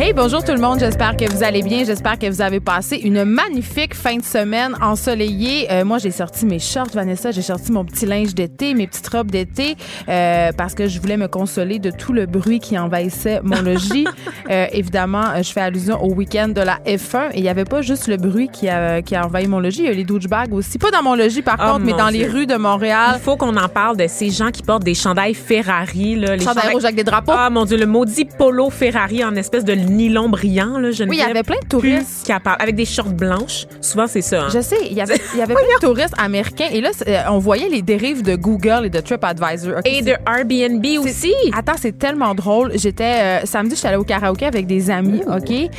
Hey, bonjour tout le monde. J'espère que vous allez bien. J'espère que vous avez passé une magnifique fin de semaine ensoleillée. Euh, moi, j'ai sorti mes shorts, Vanessa. J'ai sorti mon petit linge d'été, mes petites robes d'été, euh, parce que je voulais me consoler de tout le bruit qui envahissait mon logis. Euh, évidemment, euh, je fais allusion au week-end de la F1 et il n'y avait pas juste le bruit qui a, qui a envahi mon logis. Il y a les douchebags aussi. Pas dans mon logis, par Oh, contre, mais dans les rues de Montréal. Il faut qu'on en parle de ces gens qui portent des chandails Ferrari. Là, les Chandail rouge avec des drapeaux. Ah mon Dieu, le maudit polo Ferrari en espèce de nylon brillant. Là, je Oui, il y avait plein de touristes. Capable, avec des shorts blanches. Souvent, c'est ça. hein. Je sais, il y avait, il y avait plein de touristes américains et là, euh, on voyait les dérives de Google et de TripAdvisor. Et de Airbnb aussi. Attends, c'est tellement drôle. J'étais euh, samedi, j'étais allée au karaoké avec des amis, OK? Et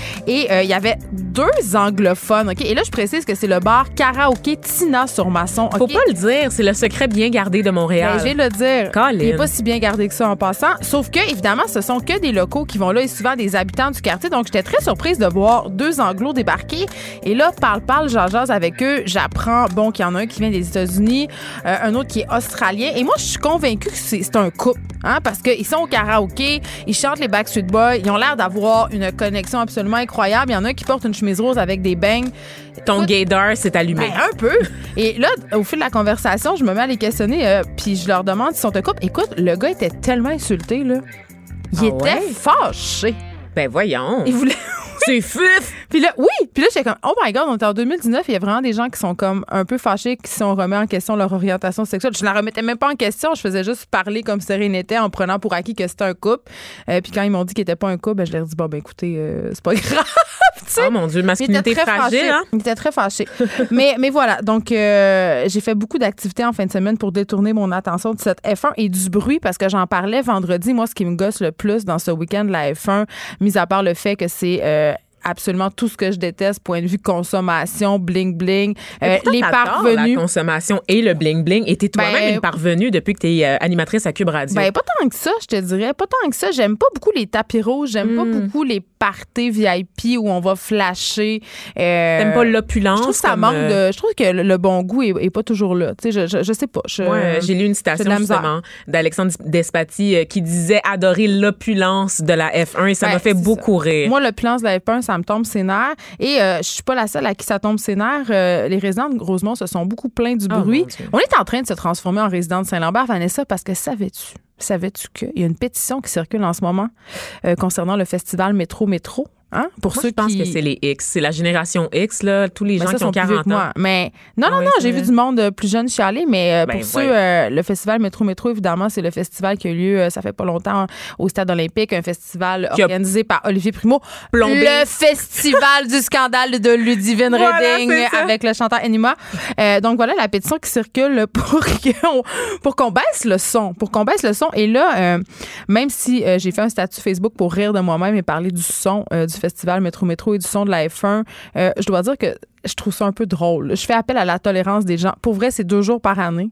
euh, il y avait deux anglophones, OK? Et là, je précise que c'est le bar karaoké Tina sur Masson, OK? Faut pas le dire, c'est le secret bien gardé de Montréal. Ben, je vais le dire. Colin. Il est pas si bien gardé que ça en passant. Sauf que, évidemment, ce sont que des locaux qui vont là et souvent des habitants du quartier. Donc, j'étais très surprise de voir deux anglos débarquer. Et là, parle, parle, jase avec eux. J'apprends, bon, qu'il y en a un qui vient des États-Unis, euh, un autre qui est australien. Et moi, je suis convaincue que c'est un couple, hein, parce qu'ils sont au karaoké, ils chantent les Backstreet Boys, ils ont l'air d'avoir une connexion absolument incroyable. Il y en a un qui porte une chemise rose avec des bangs. Ton gaydar s'est allumé. ben, un peu. Et là, au fil de la conversation, je me mets à les questionner, euh, puis je leur demande s'ils sont un couple. Écoute, le gars était tellement insulté, là. Il Ah était ouais? fâché. Ben voyons. Il voulait. C'est fif. Puis là, oui. Puis là, j'étais comme, oh my God, on est en 2019. Il y a vraiment des gens qui sont comme un peu fâchés, qui sont remis en question leur orientation sexuelle. Je la remettais même pas en question. Je faisais juste parler comme si rien n'était en prenant pour acquis que c'était un couple. Euh, puis quand ils m'ont dit qu'il était pas un couple, ben, je leur ai dit, bon, ben écoutez, euh, c'est pas grave. Tu sais. Oh mon Dieu, masculinité très fragile, fâché. hein? Il était très fâché. mais, mais voilà, donc euh, j'ai fait beaucoup d'activités en fin de semaine pour détourner mon attention de cette F1 et du bruit parce que j'en parlais vendredi. Moi, ce qui me gosse le plus dans ce week-end de la F1, mis à part le fait que c'est euh, absolument tout ce que je déteste, point de vue consommation, bling bling, euh, les parvenus. La consommation et le bling bling. Et t'es toi-même Ben, une parvenue depuis que t'es euh, animatrice à Cube Radio. Ben, pas tant que ça, je te dirais. Pas tant que ça. J'aime pas beaucoup les tapis rouges. J'aime pas Hmm. beaucoup les parties VIP où on va flasher. Euh, T'aimes pas l'opulence. Je trouve que ça manque euh, de. Je trouve que le, bon goût est, est pas toujours là. Tu sais, je, je, je sais pas. Ouais, j'ai lu une citation justement d'Alexandre Despati euh, qui disait adorer l'opulence de la F1 et ça Ouais, m'a fait beaucoup rire. Moi, l'opulence de la F1, ça me tombe ses nerfs. Et euh, je suis pas la seule à qui ça tombe ses nerfs. Euh, les résidents de Rosemont se sont beaucoup plaints du Oh, bruit. On est en train de se transformer en résident de Saint-Lambert, Vanessa, parce que savais-tu, savais-tu qu'il y a une pétition qui circule en ce moment euh, concernant le festival Métro Métro? Hein? Pour Moi, ceux je pense qui... que c'est les X, c'est la génération X là, tous les Ben, gens ça qui ont sont plus vieux 40 que ans. Mais non, non, oui, non, j'ai vu du monde euh, plus jeune chialer, mais euh, Ben, pour ceux, voyons. euh, le festival Métro Métro, évidemment, c'est le festival qui a eu lieu, euh, ça fait pas longtemps, au Stade olympique, un festival Qui a organisé par Olivier Primo. plombé. Le festival du scandale de Ludivine Voilà, Redding avec le chanteur Enima. Euh, donc voilà la pétition qui circule pour qu'on pour qu'on baisse le son, pour qu'on baisse le son. Et là, même si j'ai fait un statut Facebook pour rire de moi-même et parler du son du festival Métro Métro et du son de la F1, euh, je dois dire que je trouve ça un peu drôle. Je fais appel à la tolérance des gens. Pour vrai, c'est deux jours par année.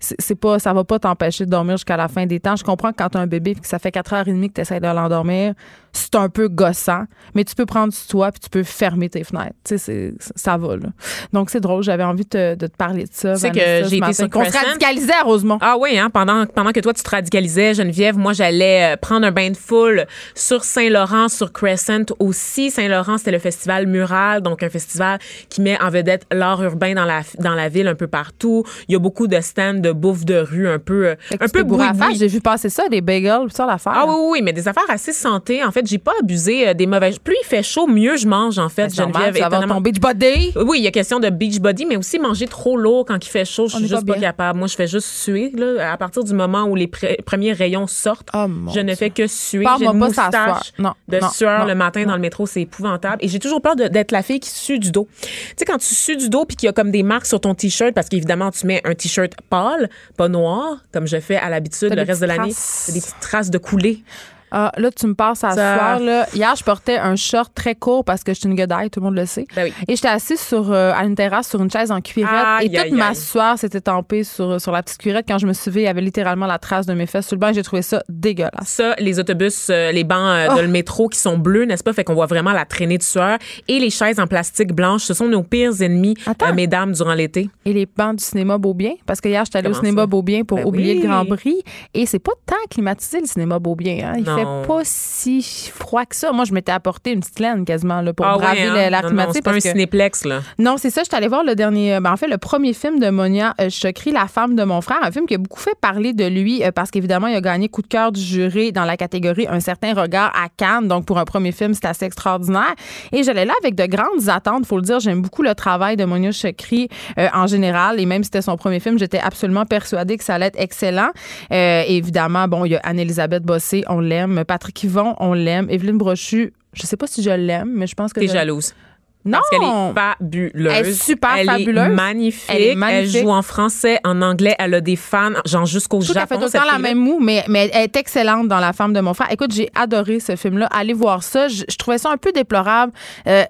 C'est pas, ça va pas t'empêcher de dormir jusqu'à la fin des temps. Je comprends que quand t'as un bébé et que ça fait 4h30 que tu essaies de l'endormir, c'est un peu gossant, mais tu peux prendre sur toi puis tu peux fermer tes fenêtres. Tu sais, ça va, là. Donc, c'est drôle. J'avais envie de, de te parler de ça. Tu sais que j'ai été sur Qu'on se radicalisait à Rosemont. Ah oui, hein, pendant, pendant que toi, tu te radicalisais, Geneviève, moi, j'allais euh, prendre un bain de foule sur Saint-Laurent, sur Crescent aussi. Saint-Laurent, c'était le festival Mural, donc un festival qui met en vedette l'art urbain dans la, dans la ville un peu partout. Il y a beaucoup de stands de bouffe de rue un peu, euh, un peu faire. J'ai vu passer ça, des bagels, ça, l'affaire. Ah oui, oui, mais des affaires assez santé. En fait, j'ai pas abusé euh, des mauvaises. Plus il fait chaud, mieux je mange, en fait, Ben, Geneviève. avoir étonnamment. ton beach body. Oui, il y a question de beach body, mais aussi manger trop lourd quand il fait chaud. Je suis pas juste pas capable. Moi, je fais juste suer. Là, à partir du moment où les pre- premiers rayons sortent, Oh, je ne fais que suer. J'ai une ça moustache. Non, de non, sueur non, le matin dans le métro, c'est épouvantable. Et j'ai toujours peur d'être la fille qui sue du dos. Tu sais, quand tu sues du dos puis qu'il y a comme des marques sur ton t-shirt, parce qu'évidemment, tu mets un t-shirt pâle, pas noir, comme je fais à l'habitude le reste de l'année. des petites traces de coulée. Ah, là, tu me passes à Ça- soir. Là. Hier, je portais un short très court parce que je suis une guedaille, tout le monde le sait. Ben oui. Et j'étais assise sur, euh, à une terrasse sur une chaise en cuirette. Et toute ma sueur s'était tempée sur, sur la petite cuirette. Quand je me suis levée, il y avait littéralement la trace de mes fesses sur le banc. J'ai trouvé ça dégueulasse. Ça, les autobus, euh, les bancs euh, Oh. de le métro qui sont bleus, n'est-ce pas? Fait qu'on voit vraiment la traînée de sueur. Et les chaises en plastique blanche, ce sont nos pires ennemis, mesdames, durant l'été. Et les bancs du cinéma Beaubien, parce que hier, j'étais allée au cinéma ça? Beaubien pour Ben oublier oui. le Grand Prix. Et c'est pas tant climatisé, le cinéma Beaubien. Hein? Il Non. fait pas si froid que ça. Moi, je m'étais apporté une petite laine quasiment là, pour Ah braver le- hein? l'air c'est pas un que- cinéplex, là. Non, c'est ça. Je suis allée voir le dernier, euh, ben, en fait, le premier film de Monia euh, Chokri, La femme de mon frère, un film qui a beaucoup fait parler de lui euh, parce qu'évidemment, il a gagné coup de cœur du jury dans la catégorie Un certain regard à Cannes. Donc, pour un premier film, c'est assez extraordinaire. Et j'allais là avec de grandes attentes. Faut le dire, j'aime beaucoup le travail de Monia Chokri euh, en général. Et même si c'était son premier film, j'étais absolument persuadée que ça allait être excellent. Euh, évidemment, bon, il y a Anne-Elisabeth Bossé, on l'aime. Patrick Yvon, on l'aime. Evelyne Brochu, je sais pas si je l'aime, mais je pense que T'es je- jalouse. Non. Parce qu'elle est fabuleuse. Elle est super Elle fabuleuse. Est magnifique. Elle est magnifique. Elle joue en français, en anglais. Elle a des fans, genre jusqu'au Japon. fait tout le cette temps la même moue, mais, mais elle est excellente dans La femme de mon frère. Écoute, j'ai adoré ce film-là. Allez voir ça. Je, je trouvais ça un peu déplorable. Euh,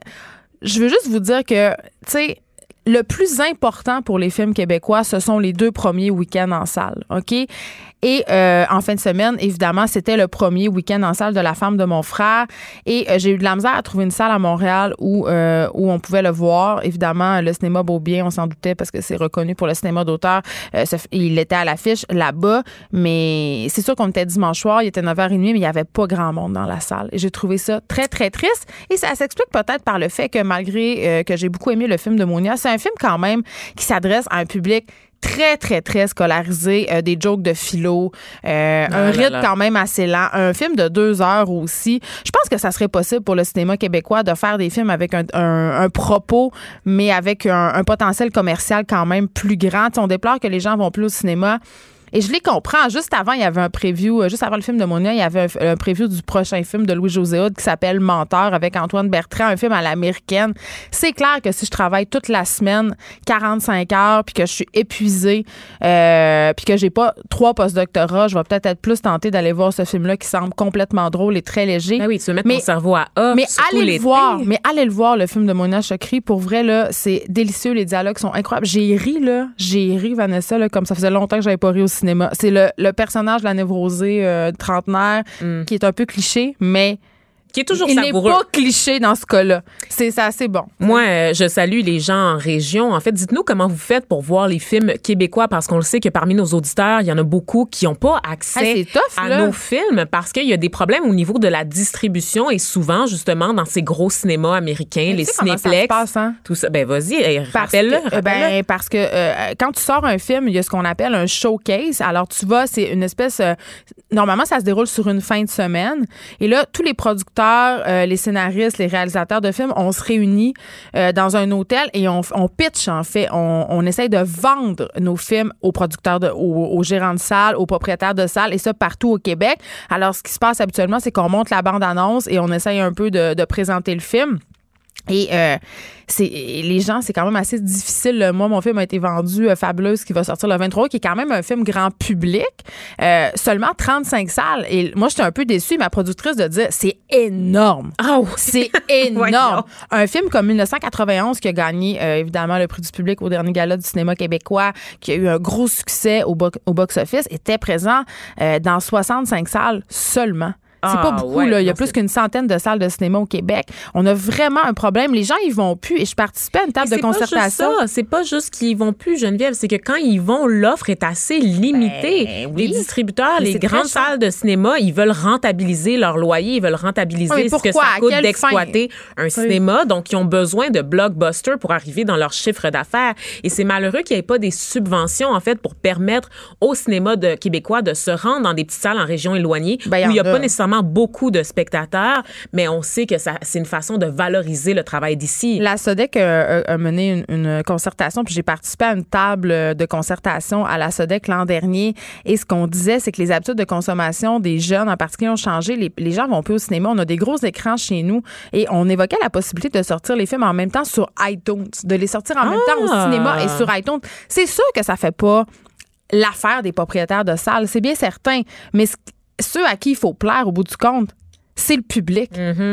je veux juste vous dire que, tu sais, le plus important pour les films québécois, ce sont les deux premiers week-ends en salle, OK? Et euh, en fin de semaine, évidemment, c'était le premier week-end en salle de La femme de mon frère. Et euh, j'ai eu de la misère à trouver une salle à Montréal où, euh, où on pouvait le voir. Évidemment, le cinéma Beaubien, on s'en doutait parce que c'est reconnu pour le cinéma d'auteur. Euh, il était à l'affiche là-bas. Mais c'est sûr qu'on était dimanche soir, il était 9h30, mais il n'y avait pas grand monde dans la salle. J'ai trouvé ça très, très triste. Et ça s'explique peut-être par le fait que malgré euh, que j'ai beaucoup aimé le film de Monia, c'est un film quand même qui s'adresse à un public très, très, très scolarisé, euh, des jokes de philo, euh, un là rythme là. quand même assez lent, un film de deux heures aussi. Je pense que ça serait possible pour le cinéma québécois de faire des films avec un, un- un propos, mais avec un, un potentiel commercial quand même plus grand. Tu sais, on déplore que les gens vont plus au cinéma. Et je les comprends. Juste avant, il y avait un preview, euh, juste avant le film de Monia, il y avait un, un preview du prochain film de Louis-José Hood qui s'appelle Menteur avec Antoine Bertrand, un film à l'américaine. C'est clair que si je travaille toute la semaine, 45 heures, puis que je suis épuisée, euh, puis que j'ai pas trois postdoctorats, je vais peut-être être plus tentée d'aller voir ce film-là qui semble complètement drôle et très léger. Ben oui, tu veux mettre Mais- ton cerveau à off. Mais allez le voir, mais allez le voir le film de Mona Chokri pour vrai là, c'est délicieux, les dialogues sont incroyables. J'ai ri là, j'ai ri Vanessa là, comme ça faisait longtemps que j'avais pas ri au cinéma. C'est le, le personnage de la névrosée euh, trentenaire Mm. qui est un peu cliché, mais Qui est toujours il n'est savoureux. pas cliché dans ce cas-là. C'est c'est assez bon. Moi, euh, je salue les gens en région. En fait, dites-nous comment vous faites pour voir les films québécois parce qu'on le sait que parmi nos auditeurs, il y en a beaucoup qui n'ont pas accès c'est tough, à là. nos films parce qu'il y a des problèmes au niveau de la distribution et souvent, justement, dans ces gros cinémas américains, Mais les ça cinéplex, passe, hein? tout ça. Ben, vas-y, rappelle-le. euh, rappelle-le. ben, parce que euh, quand tu sors un film, il y a ce qu'on appelle un showcase. Alors, tu vas, c'est une espèce. euh, normalement, ça se déroule sur une fin de semaine. Et là, tous les producteurs, euh, les scénaristes, les réalisateurs de films, on se réunit euh, dans un hôtel et on, pitch, en fait. On, on essaye de vendre nos films aux producteurs, de, aux, gérants de salles, aux propriétaires de salles, et ça partout au Québec. Alors, ce qui se passe habituellement, c'est qu'on monte la bande-annonce et on essaye un peu de présenter le film. Et euh, c'est les gens, c'est quand même assez difficile. Moi, mon film a été vendu euh, Fabuleuse qui va sortir le 23, qui est quand même un film grand public. Euh, seulement 35 salles. Et moi, j'étais un peu déçue, ma productrice, de dire c'est énorme. Oui. C'est énorme. un film comme 1991 qui a gagné euh, évidemment le prix du public au dernier gala du cinéma québécois, qui a eu un gros succès au, bo- au box-office, était présent euh, dans 65 salles seulement. C'est Ah, pas beaucoup, ouais, là. Il y a non, plus qu'une centaine de salles de cinéma au Québec. On a vraiment un problème. Les gens, ils vont plus. Et je participais à une table de concertation. ça. C'est pas juste qu'ils vont plus, Geneviève. C'est que quand ils vont, l'offre est assez limitée. Ben oui. Les distributeurs, Mais les grandes salles de cinéma, ils veulent rentabiliser leur loyer, ils veulent rentabiliser Oui, mais ce que ça coûte d'exploiter un cinéma. Donc, ils ont besoin de blockbusters pour arriver dans leur chiffre d'affaires. Et c'est malheureux qu'il n'y ait pas des subventions, en fait, pour permettre au cinéma de québécois de se rendre dans des petites salles en région éloignée Ben, où il n'y a. pas nécessairement beaucoup de spectateurs, mais on sait que ça, c'est une façon de valoriser le travail d'ici. La SODEC a, a- a mené une, une concertation, puis j'ai participé à une table de concertation à la SODEC l'an dernier. Et ce qu'on disait, c'est que les habitudes de consommation des jeunes en particulier ont changé. Les, les gens vont plus au cinéma. On a des gros écrans chez nous. Et on évoquait la possibilité de sortir les films en même temps sur iTunes, de les sortir en même temps au Ah! cinéma et sur iTunes. C'est sûr que ça fait pas l'affaire des propriétaires de salles, c'est bien certain. Mais ce- ceux à qui il faut plaire au bout du compte, c'est le public.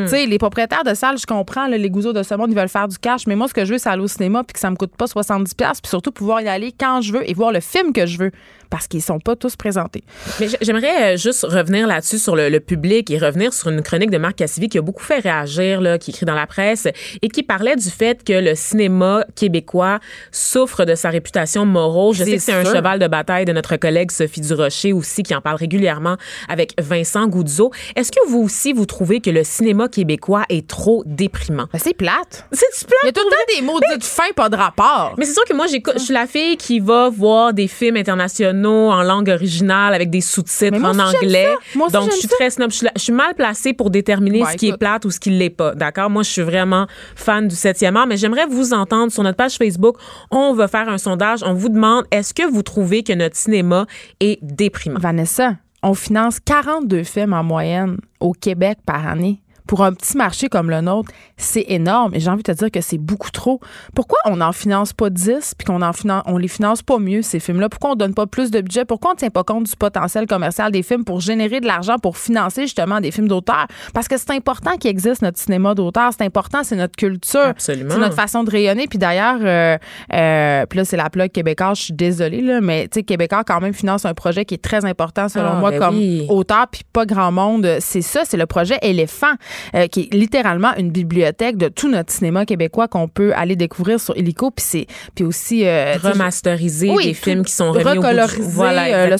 Sais, les propriétaires de salles, je comprends, là, les gouzeaux de ce monde, ils veulent faire du cash, mais moi, ce que je veux, c'est aller au cinéma puis que ça me coûte pas 70$, puis surtout pouvoir y aller quand je veux et voir le film que je veux, parce qu'ils sont pas tous présentés. Mais j'aimerais euh, juste revenir là-dessus sur le, le public et revenir sur une chronique de Marc Cassivi qui a beaucoup fait réagir, là, qui écrit dans la presse et qui parlait du fait que le cinéma québécois souffre de sa réputation morale. Je sais que c'est un cheval de bataille de notre collègue Sophie Durocher aussi qui en parle régulièrement avec Vincent Goudzo. Est-ce que vous aussi, vous trouvez que le cinéma québécois est trop déprimant? Ben, c'est plate. C'est-tu plat? Il y a tout le temps des mots de fin, pas de rapport. Mais c'est sûr que moi, j'écoute- je suis la fille qui va voir des films internationaux en langue originale avec des sous-titres en anglais. ça. Moi aussi, Donc, je suis très snob. Je suis, mal placée pour déterminer Ouais, ce qui est plate ou ce qui l'est pas. D'accord? Moi, je suis vraiment fan du 7e art, mais j'aimerais vous entendre sur notre page Facebook. On va faire un sondage. On vous demande, est-ce que vous trouvez que notre cinéma est déprimant? Vanessa, on finance 42 films en moyenne au Québec par année. Pour un petit marché comme le nôtre, c'est énorme. Et j'ai envie de te dire que c'est beaucoup trop. Pourquoi on n'en finance pas 10 puis qu'on en finance, on les finance pas mieux, ces films-là? Pourquoi on donne pas plus de budget? Pourquoi on ne tient pas compte du potentiel commercial des films pour générer de l'argent pour financer justement des films d'auteur? Parce que c'est important qu'il existe notre cinéma d'auteur. C'est important, c'est notre culture. Absolument. C'est notre façon de rayonner. Puis d'ailleurs, euh, euh, puis là, c'est la plug québécois, je suis désolée, là, mais tu sais, Québécois quand même finance un projet qui est très important selon Ah, moi ben comme oui. auteur, puis pas grand monde. C'est ça, c'est le projet Éléphant, euh, qui est littéralement une bibliothèque de tout notre cinéma québécois qu'on peut aller découvrir sur Illico. Puis c'est puis aussi euh, Remasteriser oui, des films qui sont remis au bout du- recolorisé, Voilà, euh, le.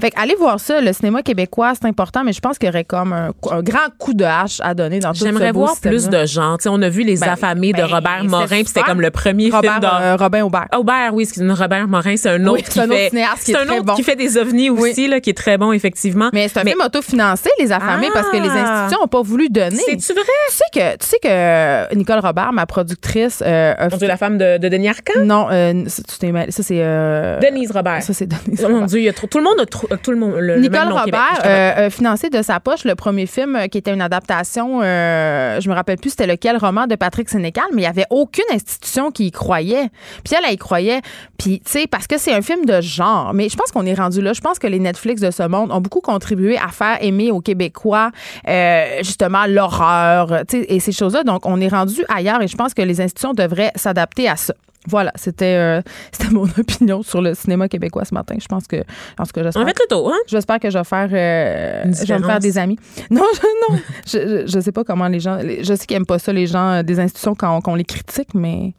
Fait que allez voir ça, le cinéma québécois, c'est important, mais je pense qu'il y aurait comme un, un grand coup de hache à donner dans tout ce J'aimerais voir plus de gens. Tu sais, on a vu Les Ben, Affamés de ben, Robert Morin, puis c'était comme le premier Robert, film euh, Robin Aubert. Aubert, oui, excusez-moi, Robert Morin, c'est un autre Oui, qui c'est un autre fait. cinéaste qui C'est est un très autre bon. qui fait des ovnis Oui. aussi, là, qui est très bon, effectivement. Mais c'est un film autofinancé, les affamés, parce que les Ah! institutions n'ont pas voulu donner. C'est-tu vrai? Tu sais que, tu sais que Nicole Robert, ma productrice, euh, a Mon Dieu, la femme de, de Denis Arcand? non, euh, ça, tu t'es mêlé. Ça, c'est. euh, Denise Robert. Ça, c'est Denise Oh mon. Dieu, il y a trop, tout le monde a trop, tout le monde, le, le Nicole nom Québec, Robert euh, a financé de sa poche le premier film euh, qui était une adaptation, euh, je me rappelle plus c'était lequel roman de Patrick Sénécal, mais il y avait aucune institution qui y croyait. Puis elle, elle y croyait. Puis, tu sais, parce que c'est un film de genre. Mais je pense qu'on est rendu là. Je pense que les Netflix de ce monde ont beaucoup contribué à faire aimer aux Québécois, euh, l'horreur, tu sais, et ces choses-là. Donc, on est rendu ailleurs et je pense que les institutions devraient s'adapter à ça. Voilà, c'était euh, c'était mon opinion sur le cinéma québécois ce matin. Je pense que, en tout cas, j'espère On fait le tour, hein? J'espère que je vais faire, euh, je vais me faire des amis. Non, je, non, je, je, je sais pas comment les gens, les- je sais qu'ils aiment pas ça les gens euh, des institutions quand, quand on les critique, mais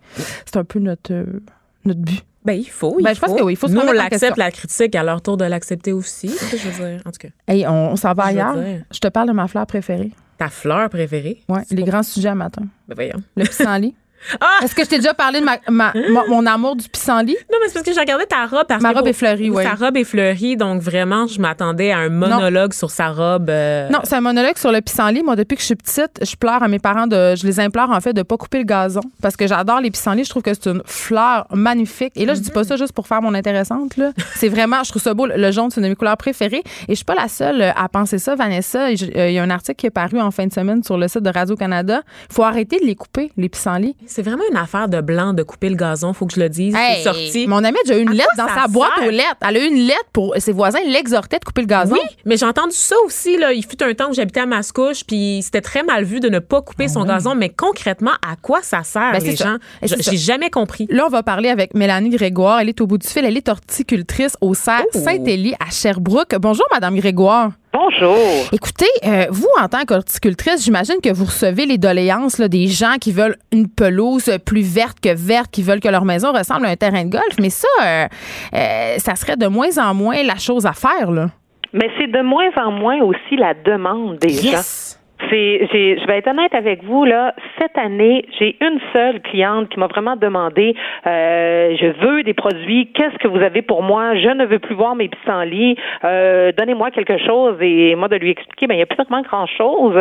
c'est un peu notre euh, notre but. Ben, il faut. Il Ben, je pense faut. que oui, il faut se Nous, on en l'accepte, la critique, à leur tour de l'accepter aussi. C'est ce que je veux dire. En tout cas, Hey, on, on s'en va Je ailleurs. Je te parle de ma fleur préférée. Ta fleur préférée? C'est les grands sujets à matin. Ben, voyons. Le pissenlit. Ah! Est-ce que je t'ai déjà parlé de ma, ma- mon, mon amour du pissenlit? Non, mais c'est parce que j'ai regardé ta robe. Parce Ma robe est fleurie, oui. Ta robe est fleurie, donc vraiment, je m'attendais à un monologue sur sa robe. euh, Non, c'est un monologue sur le pissenlit. Moi, depuis que je suis petite, je pleure à mes parents de. Je les implore, en fait, de pas couper le gazon. Parce que j'adore les pissenlits. Je trouve que c'est une fleur magnifique. Et là, je dis pas ça juste pour faire mon intéressante, là. C'est vraiment, je trouve ça beau. Le jaune, c'est une de mes couleurs préférées. Et je suis pas la seule euh, à penser ça, Vanessa. Euh, Il y a un article qui est paru en fin de semaine sur le site de Radio-Canada. Il faut arrêter de les couper, les pissenlits. C'est vraiment une affaire de blanc de couper le gazon, faut que je le dise. Hey, c'est sorti. Mon amie a déjà eu une À lettre dans sa boîte sert? aux lettres? Elle a eu une lettre pour ses voisins l'exhortaient de couper le gazon. Oui, mais j'ai entendu ça aussi. Là. Il fut un temps où j'habitais à Mascouche, puis c'était très mal vu de ne pas couper son gazon. Mais concrètement, à quoi ça sert, Ah Ben, les gens? Ça. J'ai jamais compris. Là, on va parler avec Mélanie Grégoire. Elle est au bout du fil. Elle est horticultrice au cerf Oh. Saint-Élie à Sherbrooke. Bonjour, Madame Grégoire. Bonjour. Écoutez, euh, vous, en tant qu'horticultrice, j'imagine que vous recevez les doléances là, des gens qui veulent une pelouse plus verte que verte, qui veulent que leur maison ressemble à un terrain de golf. Mais ça, euh, euh, ça serait de moins en moins la chose à faire. Là. Mais c'est de moins en moins aussi la demande des gens. Yes! J'ai, je vais être honnête avec vous là. Cette année, j'ai une seule cliente qui m'a vraiment demandé euh, je veux des produits. Qu'est-ce que vous avez pour moi? Je ne veux plus voir mes pissenlits. Euh, donnez-moi quelque chose. Et moi de lui expliquer, ben il n'y a plus vraiment grand chose.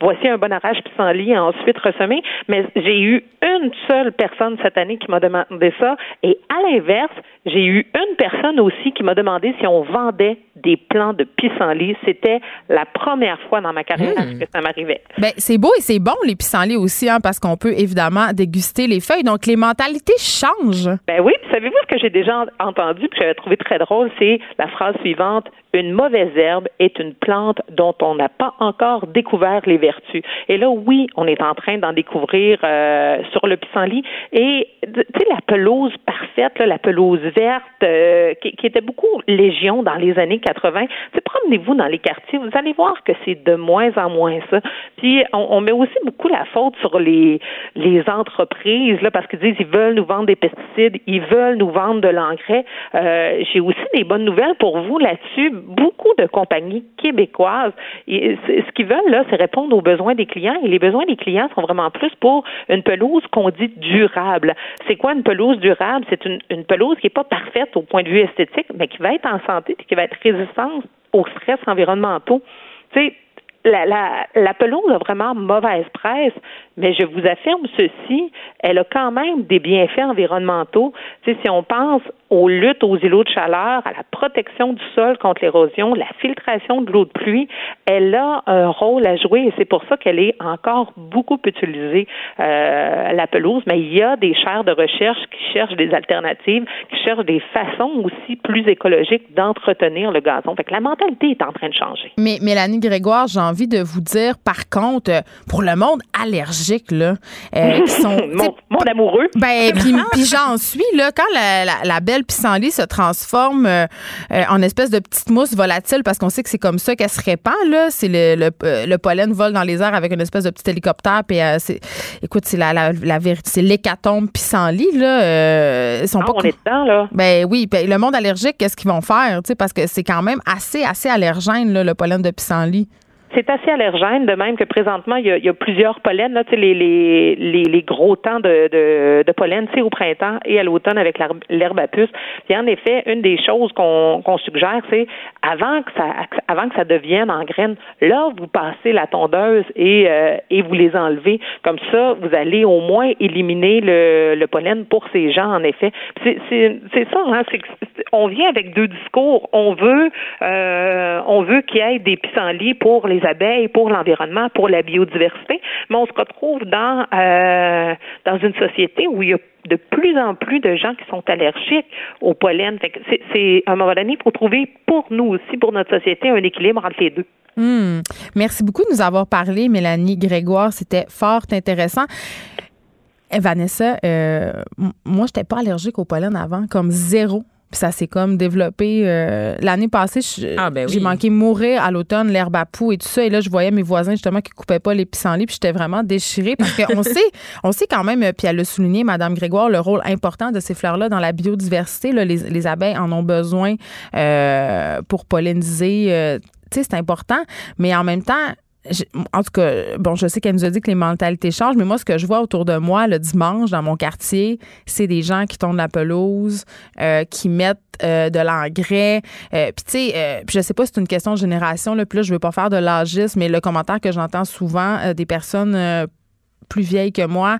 voici un bon arrache pissenlit ensuite ressemé. Mais j'ai eu une seule personne cette année qui m'a demandé ça. Et à l'inverse, j'ai eu une personne aussi qui m'a demandé si on vendait des plants de pissenlit. C'était la première fois dans ma carrière que ça m'arrivait. Ben, c'est beau et c'est bon, les pissenlits aussi, hein, parce qu'on peut évidemment déguster les feuilles. Donc, les mentalités changent. Ben oui, puis savez-vous ce que j'ai déjà entendu, que j'avais trouvé très drôle, c'est la phrase suivante une mauvaise herbe est une plante dont on n'a pas encore découvert les vertus. Et là, oui, on est en train d'en découvrir euh, sur le pissenlit. Et tu sais, la pelouse parfaite, la pelouse verte, euh, qui, était beaucoup légion dans les années 80. Promenez-vous dans les quartiers, vous allez voir que c'est de moins en moins ça. Puis on, met aussi beaucoup la faute sur les les entreprises là parce qu'ils disent ils veulent nous vendre des pesticides, ils veulent nous vendre de l'engrais. Euh, J'ai aussi des bonnes nouvelles pour vous là-dessus. Beaucoup de compagnies québécoises, ce qu'ils veulent là, c'est répondre aux besoins des clients. Et les besoins des clients sont vraiment plus pour une pelouse qu'on dit durable. C'est quoi une pelouse durable? C'est une, pelouse qui est pas parfaite au point de vue esthétique, mais qui va être en santé et qui va être résistante aux stress environnementaux. Tu sais, la, la, la pelouse a vraiment mauvaise presse, mais je vous affirme ceci, elle a quand même des bienfaits environnementaux. Tu sais, si on pense aux luttes aux îlots de chaleur, à la protection du sol contre l'érosion, la filtration de l'eau de pluie, elle a un rôle à jouer et c'est pour ça qu'elle est encore beaucoup utilisée, euh, la pelouse. Mais il y a des chaires de recherche qui cherchent des alternatives, qui cherchent des façons aussi plus écologiques d'entretenir le gazon. Fait que la mentalité est en train de changer. Mais Mélanie Grégoire, j'ai envie de vous dire, par contre, pour le monde allergique, là, euh, qui sont... mon, amoureux. Ben, puis j'en suis, là, quand la, la, la belle pissenlit se transforme euh, euh, en espèce de petite mousse volatile parce qu'on sait que c'est comme ça qu'elle se répand. Là. C'est le, le, euh, pollen vole dans les airs avec une espèce de petit hélicoptère. Puis, c'est, écoute, c'est la, la, la vérité, c'est l'hécatombe pissenlit. Là. ils sont ah, pas on est dedans, là. Ben oui. Ben, le monde allergique, qu'est-ce qu'ils vont faire? Parce que c'est quand même assez, assez allergène, là, le pollen de pissenlit c'est assez allergène, de même que présentement, il y a, plusieurs pollens, là, les, les, les, les, gros temps de, de, de pollen, c'est au printemps et à l'automne avec l'herbe à puce. Et en effet, une des choses qu'on suggère, c'est avant que ça avant que ça devienne en graines, là, vous passez la tondeuse et, euh, et vous les enlevez. Comme ça, vous allez au moins éliminer le, le pollen pour ces gens, en effet. C'est ça, hein, on vient avec deux discours. On veut euh, on veut qu'il y ait des pissenlits pour les abeilles, pour l'environnement, pour la biodiversité, mais on se retrouve dans euh, dans une société où il y a de plus en plus de gens qui sont allergiques au pollen. C'est à un moment donné, pour trouver pour nous aussi, pour notre société, un équilibre entre les deux. Hmm. Merci beaucoup de nous avoir parlé, Mélanie Grégoire. C'était fort intéressant. Eh, Vanessa, euh, moi, je n'étais pas allergique au pollen avant, comme zéro. Puis ça s'est comme développé. Euh, l'année passée, ah, ben j'ai manqué mourir à l'automne, l'herbe à poux et tout ça. Et là, je voyais mes voisins justement qui coupaient pas les pissenlits. Puis j'étais vraiment déchirée parce qu'on sait, on sait quand même, puis elle a souligné, Madame Grégoire, le rôle important de ces fleurs-là dans la biodiversité. Là, les, les, abeilles en ont besoin euh, pour polliniser. Euh, tu sais, c'est important. Mais en même temps, en tout cas, bon, je sais qu'elle nous a dit que les mentalités changent, mais moi, ce que je vois autour de moi le dimanche dans mon quartier, c'est des gens qui tournent la pelouse, euh, qui mettent euh, de l'engrais. Euh, puis, tu sais, je sais pas si c'est une question de génération, là, puis là, je veux pas faire de l'âgisme, mais le commentaire que j'entends souvent des personnes plus vieilles que moi,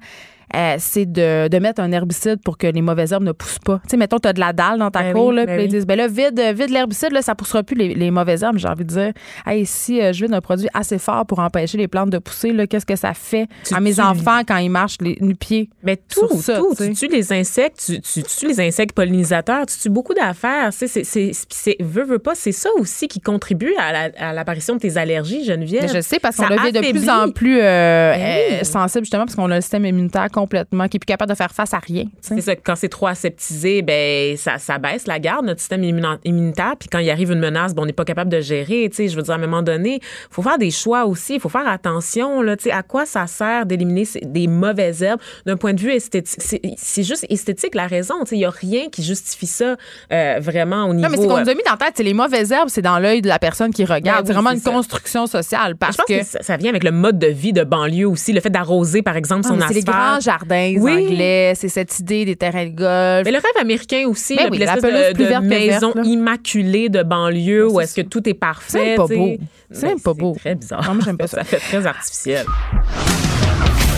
euh, c'est de, de, mettre un herbicide pour que les mauvaises herbes ne poussent pas. Tu sais, mettons, tu as de la dalle dans ta ben cour, là, ben puis ils disent, ben là, vide, vide l'herbicide, là, ça poussera plus les, les mauvaises herbes. J'ai envie de dire, hey, si euh, je vide un produit assez fort pour empêcher les plantes de pousser, là, qu'est-ce que ça fait à mes enfants quand ils marchent les nu-pieds? Mais tout, ça, tout. Tu tues les insectes, tu, tu, tues les insectes pollinisateurs, tu tues beaucoup d'affaires. C'est, c'est, veux, veux pas, c'est ça aussi qui contribue à, l'apparition de tes allergies, Geneviève. je sais, parce qu'on devient de plus en plus euh, ben sensible, justement, parce qu'on a le système immunitaire complètement, qui est plus capable de faire face à rien. C'est ça, quand c'est trop aseptisé, ben ça, ça baisse la garde, notre système immunitaire. Puis quand il arrive une menace, ben, on n'est pas capable de gérer. Je veux dire, à un moment donné, il faut faire des choix aussi. Il faut faire attention là, à quoi ça sert d'éliminer des mauvaises herbes? D'un point de vue esthétique. C'est juste esthétique la raison. Il n'y a rien qui justifie ça euh, vraiment au niveau. Non, mais c'est qu'on nous a mis dans la tête, les mauvaises herbes, c'est dans l'œil de la personne qui regarde. Ben c'est vraiment une construction sociale. Parce que, ça, vient avec le mode de vie de banlieue aussi, le fait d'arroser, par exemple, ah, son asphalte. Jardins oui. anglais, c'est cette idée des terrains de golf. Mais le rêve américain aussi, ben l'espèce de, maison immaculée de banlieue où est-ce que tout est parfait. C'est pas beau. C'est même pas beau. très bizarre. Non, j'aime pas ça. Ça fait très artificiel.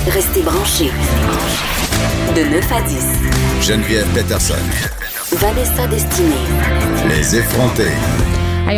Restez branchés. De 9 à 10. Geneviève Peterson. Vanessa Destinée. Les effrontés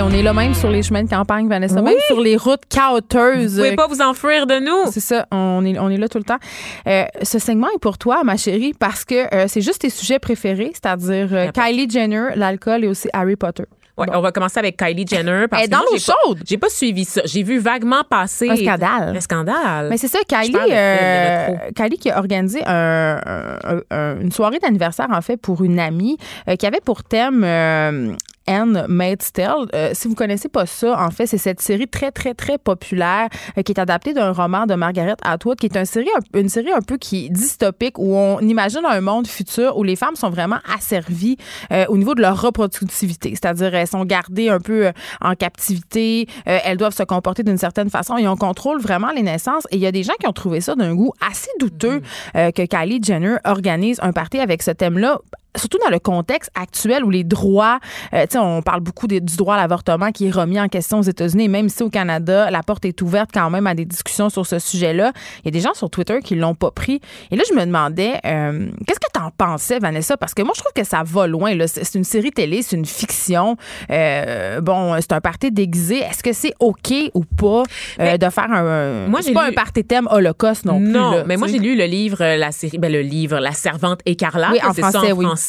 on est là même sur les chemins de campagne, Vanessa, même sur les routes caoteuses. Vous pouvez pas vous enfuir de nous. C'est ça, on est, on est là tout le temps. Euh, ce segment est pour toi, ma chérie, parce que euh, c'est juste tes sujets préférés, c'est-à-dire euh, Kylie Jenner, l'alcool et aussi Harry Potter. Ouais, on va commencer avec Kylie Jenner. Parce Elle est dans l'eau chaude. J'ai pas suivi ça. J'ai vu vaguement passer. Un scandale. Un scandale. Mais c'est ça, Kylie, euh. Kylie qui a organisé un- un- un- une soirée d'anniversaire, en fait, pour une amie euh, qui avait pour thème euh, Anne Maid's Tale. Euh, si vous connaissez pas ça, en fait, c'est cette série très, très, très populaire euh, qui est adaptée d'un roman de Margaret Atwood, qui est une série, un- une série un peu qui est dystopique, où on imagine un monde futur où les femmes sont vraiment asservies euh, au niveau de leur reproductivité. C'est-à-dire, elles sont gardées un peu en captivité, elles doivent se comporter d'une certaine façon et on contrôle vraiment les naissances. Et il y a des gens qui ont trouvé ça d'un goût assez douteux euh, que Kylie Jenner organise un party avec ce thème-là surtout dans le contexte actuel où les droits, euh, tu sais, on parle beaucoup des- du droit à l'avortement qui est remis en question aux États-Unis, et même ici au Canada, la porte est ouverte quand même à des discussions sur ce sujet-là. Il y a des gens sur Twitter qui l'ont pas pris. Et là, je me demandais, euh, qu'est-ce que t'en pensais, Vanessa? Parce que moi, je trouve que ça va loin. C'est une série télé, c'est une fiction. Euh, bon, c'est un party déguisé. Est-ce que c'est OK ou pas de faire un... Moi, c'est pas lu- un party thème Holocauste non plus. Non, mais moi tu j'ai lu le livre, la série, ben, le livre La Servante écarlate. Oui, en ça en oui. français.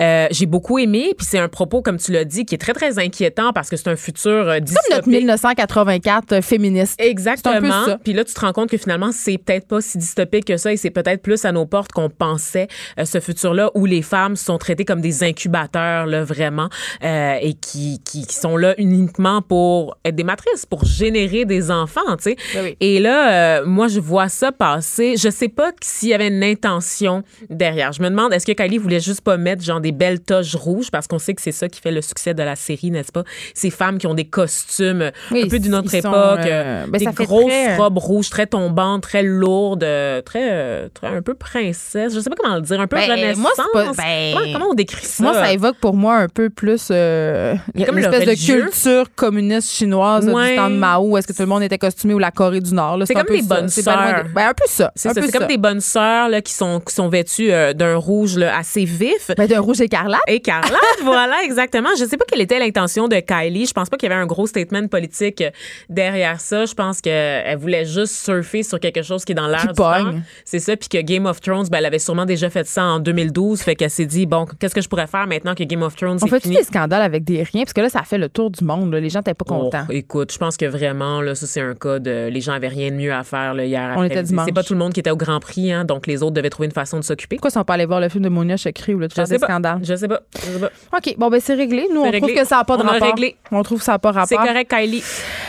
Euh, j'ai beaucoup aimé, puis c'est un propos comme tu l'as dit qui est très très inquiétant parce que c'est un futur euh, Comme notre dystopique. 1984 euh, féministe. Exactement. Puis là, tu te rends compte que finalement, c'est peut-être pas si dystopique que ça et c'est peut-être plus à nos portes qu'on pensait euh, ce futur-là où les femmes sont traitées comme des incubateurs, là, vraiment, et qui, qui, qui sont là uniquement pour être des matrices, pour générer des enfants, tu sais. Ben oui. Et là, moi, je vois ça passer. Je sais pas s'il y avait une intention derrière. Je me demande, est-ce que Kylie voulait juste pas mettre genre des belles toches rouges parce qu'on sait que c'est ça qui fait le succès de la série, n'est-ce pas? Ces femmes qui ont des costumes Oui, un peu d'une autre sont, époque, euh, ben, des grosses très, euh, robes rouges très tombantes, très lourdes, euh, très, euh, très un peu princesse. Je sais pas comment le dire, un peu Ben, renaissance. moi, pas- ben, comment, comment on décrit ça? Moi, ça évoque pour moi un peu plus euh, Comme une espèce de culture communiste chinoise Ouais. du temps de Mao, où est-ce que tout le monde était costumé ou la Corée du Nord. C'est comme des bonnes sœurs. Ben, un peu ça. c'est comme des bonnes sœurs là, qui sont, qui sont vêtues euh, d'un rouge là, assez vif. Ben, d'un rouge écarlate. Écarlate, voilà, exactement. Je sais pas quelle était l'intention de Kylie. Je pense pas qu'il y avait un gros statement politique derrière ça. Je pense qu'elle voulait juste surfer sur quelque chose qui est dans l'air du temps. C'est ça. Puis que Game of Thrones, ben, elle avait sûrement déjà fait ça en 2012. Fait qu'elle s'est dit, bon, qu'est-ce que je pourrais faire maintenant que Game of Thrones On fait-tu fini? des scandales avec des riens? Parce que là, ça fait le tour du monde. là. Les gens n'étaient pas contents. Oh, écoute, je pense que vraiment, là, ça, c'est un cas de. Les gens avaient rien de mieux à faire là, hier. On était après-midi. dimanche. C'est pas tout le monde qui était au Grand Prix, hein, donc les autres devaient trouver une façon de s'occuper. Pourquoi sont pas allés voir le film de Monia Chakri ou le Je faire sais des pas. scandales? Je sais pas. Je sais pas. OK, bon, ben c'est réglé. Nous, on C'est trouve que ça n'a pas de On a rapport. réglé. On trouve que ça n'a pas C'est rapport. correct, Kylie.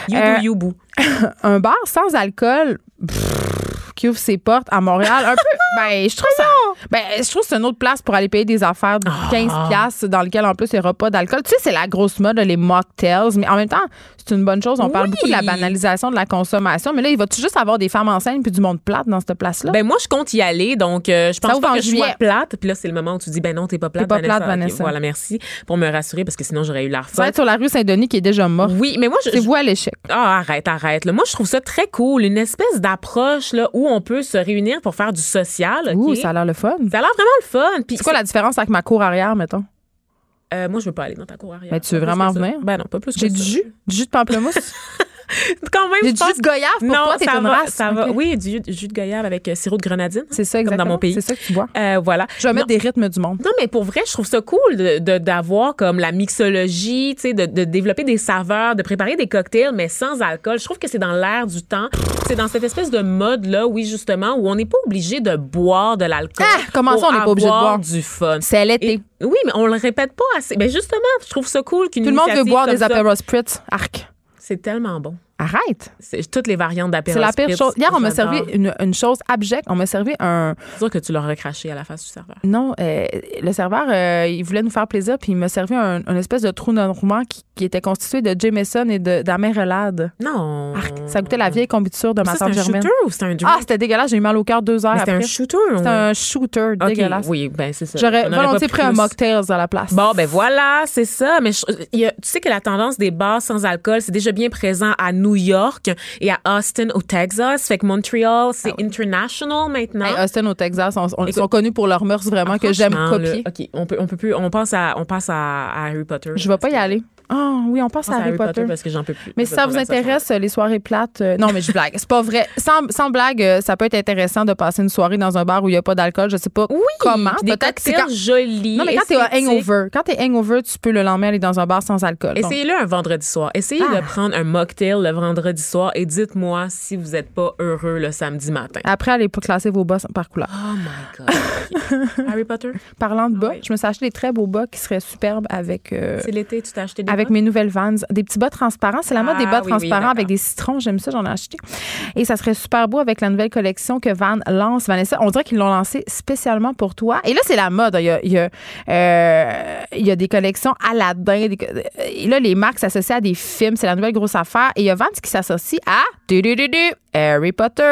You Euh, do you, boo. un bar sans alcool pff, qui ouvre ses portes à Montréal un peu ben je trouve ça ben je trouve que c'est une autre place pour aller payer des affaires de Ah. 15 pièces dans lequel en plus il n'y aura pas d'alcool tu sais c'est la grosse mode les mocktails mais en même temps c'est une bonne chose on parle Oui. beaucoup de la banalisation de la consommation mais là il va tu juste avoir des femmes enceintes puis du monde plate dans cette place là Ben moi, je compte y aller, donc euh, je pense pas que je sois plate. Puis là, c'est le moment où tu dis, ben non, t'es pas plate, T'es pas plate, Vanessa. voilà, merci pour me rassurer parce que sinon j'aurais eu l'air ça va être sur la rue Saint-Denis qui est déjà morte Oui, mais moi, je, c'est je- vous à l'échec Ah, arrête, arrête. là. Moi, je trouve ça très cool. Une espèce d'approche là, où on peut se réunir pour faire du social. OK? Ouh, ça a l'air le fun Ça a l'air vraiment le fun. Puis c'est quoi la différence avec ma cour arrière mettons? Euh, moi, je veux pas aller dans ta cour arrière. Mais tu veux vraiment venir? Ben non, pas plus que j'ai du jus du jus de pamplemousse? Quand même, du jus de goyave pour non, toi ça une va, race ça va. Oui, du du jus de goyave avec euh, sirop de grenadine. c'est ça Comme dans exactement mon pays. c'est ça que tu bois Euh, voilà. Je vais mettre des rythmes du monde. Non, mais pour vrai, je trouve ça cool de- de- d'avoir comme la mixologie, tu sais, de, de développer des saveurs, de préparer des cocktails, mais sans alcool. Je trouve que c'est dans l'air du temps. C'est dans cette espèce de mode-là, oui, justement, où on n'est pas obligé de boire de l'alcool. Ah, comment ça, on n'est pas obligé de boire? du fun. C'est l'été. Oui, mais on le répète pas assez. Ben justement, je trouve ça cool qu'une Tout le monde veut boire des ça- Aperol Spritz. Arc. C'est tellement bon. Arrête. C'est toutes les variantes C'est d'apéro. la pire chose. Hier, on m'a servi une, une chose abjecte. On m'a servi un. C'est sûr que tu l'auras recraché à la face du serveur. Non, euh, le serveur, euh, il voulait nous faire plaisir, puis il m'a servi un, une espèce de trou normand qui, qui était constitué de Jameson et de- d'amérelade. Non. Arc. Ça goûtait la vieille confiture de ma Ça, c'est tante un Germaine. shooter ou c'est un drink? Ah, c'était dégueulasse. J'ai eu mal au cœur deux heures c'était un shooter. C'était un shooter dégueulasse. Oui, ben c'est ça. J'aurais volontiers pris un plus. mocktails à la place. Bon, ben voilà, c'est ça. Mais je- il y a- tu sais que la tendance des bars sans alcool, c'est déjà bien présent à New York et à Austin au Texas. Fait que Montreal, c'est international maintenant. Hey, Austin au Texas, on- on- ils sont connus pour leurs mœurs vraiment que j'aime copier. OK, on peut, on peut plus, on passe à, on passe à, à Harry Potter. Je vais pas y aller. Ah oui, on pense Je pense à Harry Potter. parce que j'en peux plus. Mais si ça vous intéresse, les soirées plates. euh, non, mais je blague. C'est pas vrai. Sans, sans blague, euh, ça peut être intéressant de passer une soirée dans un bar où il n'y a pas d'alcool. Je sais pas Oui, comment. Peut-être que c'est quand- jolis. Non, mais quand t'es hangover, quand t'es hangover, tu peux le lendemain aller dans un bar sans alcool. Essayez-le un vendredi soir. Essayez Ah. de prendre un mocktail le vendredi soir et dites-moi si vous n'êtes pas heureux le samedi matin. Après, allez pas classer vos bas par couleur. Oh my God. Harry Potter, Parlant de bas, oui. je me suis acheté des très beaux bas qui seraient superbes avec. euh, c'est l'été, tu t'as acheté des avec mes nouvelles Vans, des petits bas transparents. C'est la mode des Ah, bas oui, transparents avec des citrons. J'aime ça, j'en ai acheté. Et ça serait super beau avec la nouvelle collection que Van lance. Vanessa, on dirait qu'ils l'ont lancé spécialement pour toi. Et là, c'est la mode. Il y a, il y a, euh, il y a des collections Aladdin. Des, et là, les marques s'associent à des films. C'est la nouvelle grosse affaire. Et il y a Vans qui s'associe à du, du, du, du, Harry Potter.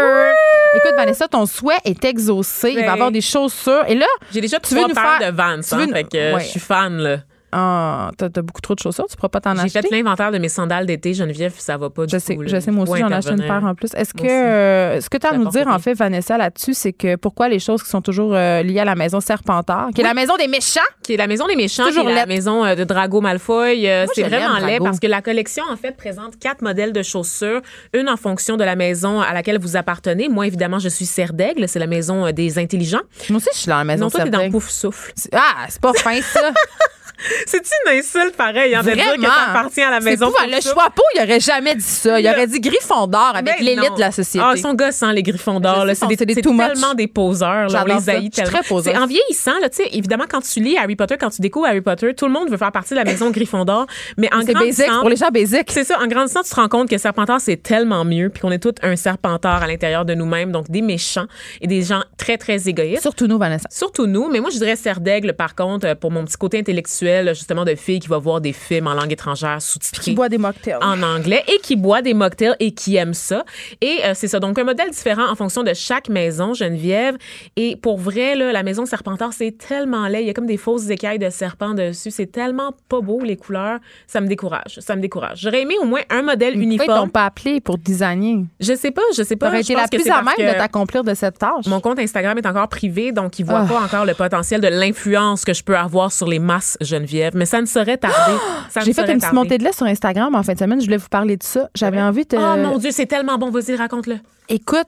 Écoute, Vanessa, ton souhait est exaucé. Il va y Ben. avoir des chaussures. Et là, J'ai déjà Tu veux nous faire- de Vans, hein, veux fait que Ouais. je suis fan, là. Ah, t'as t'as beaucoup trop de chaussures. Tu pourras pas t'en J'ai acheter? fait l'inventaire de mes sandales d'été, Geneviève, ça va pas du Je tout. sais, là. je sais, moi aussi, j'en ai acheté une paire en plus. Est-ce que euh, ce que tu as à nous dire, en fait, Vanessa, là-dessus, c'est que pourquoi les choses qui sont toujours euh, liées à la maison Serpentard, qui est la maison des méchants? Qui est la maison des méchants, Toujours qui est la maison euh, de Drago Malfoy. Euh, c'est vraiment laid parce que la collection, en fait, présente quatre modèles de chaussures, une en fonction de la maison à laquelle vous appartenez. Moi, évidemment, je suis Serre d'Aigle, c'est la maison des intelligents. Moi aussi, je suis dans la maison non, toi, t'es dans. Pouf Souffle. Ah, c'est pas fin, ça. C'est une insulte pareil, hein, de dire que t'appartiens à la maison. Le. Choixpeau, il aurait jamais dit ça. Il aurait dit Gryffondor avec Ben l'élite de la société. Ah, ils sont gossants, les Griffons d'or. C'est des, des much. tellement des poseurs. là. On J'adore les haït tellement. très en vieillissant, là, évidemment, quand tu lis Harry Potter, quand tu découvres Harry Potter, tout le monde veut faire partie de la maison Gryffondor. Mais en grandissant, pour les gens basiques. c'est ça, en grandissant, tu te rends compte que Serpentard, c'est tellement mieux, puis qu'on est tous un Serpentard à l'intérieur de nous-mêmes, donc des méchants et des gens très, très égoïstes. Surtout nous, Vanessa. Surtout nous, mais moi je dirais Serre d'Aigle par contre euh, pour mon petit côté intellectuel justement de fille qui va voir des films en langue étrangère sous-titrés Qui boit des mocktails. en anglais et qui boit des mocktails et qui aime ça. Et euh, c'est ça. Donc, un modèle différent en fonction de chaque maison, Geneviève. Et pour vrai, là, la maison Serpentard, c'est tellement laid. Il y a comme des fausses écailles de serpent dessus. C'est tellement pas beau, les couleurs. Ça me décourage. Ça me décourage. J'aurais aimé au moins un modèle Pourquoi ils t'ont uniforme. pas appelé pour designer? Je sais pas, je sais pas. T'aurais été la plus à même de t'accomplir de cette tâche. Mon compte Instagram est encore privé, donc il voit Ah. pas encore le potentiel de l'influence que je peux avoir sur les masses, Geneviève. Mais ça ne saurait tarder. Ne J'ai fait une petite montée de lait sur Instagram en fin de semaine. Je voulais vous parler de ça. J'avais envie de. Oh mon Dieu, c'est tellement bon. Vas-y, raconte-le. Écoute,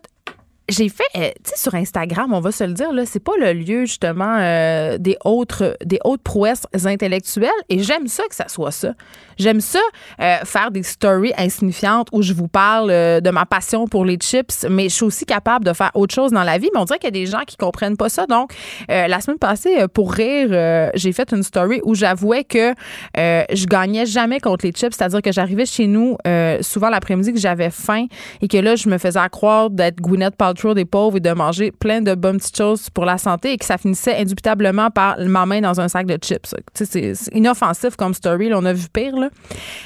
j'ai fait, euh, tu sais, sur Instagram, on va se le dire, là, c'est pas le lieu, justement, euh, des, autres, des hautes prouesses intellectuelles. Et j'aime ça que ça soit ça. J'aime ça, euh, faire des stories insignifiantes où je vous parle de ma passion pour les chips, mais je suis aussi capable de faire autre chose dans la vie. Mais on dirait qu'il y a des gens qui comprennent pas ça. Donc, la semaine passée, pour rire, j'ai fait une story où j'avouais que je gagnais jamais contre les chips. C'est-à-dire que j'arrivais chez nous souvent l'après-midi que j'avais faim et que là, je me faisais croire d'être Gwyneth Paltrow des pauvres et de manger plein de bonnes petites choses pour la santé et que ça finissait indubitablement par ma main dans un sac de chips. C'est- inoffensif comme story. on a vu pire.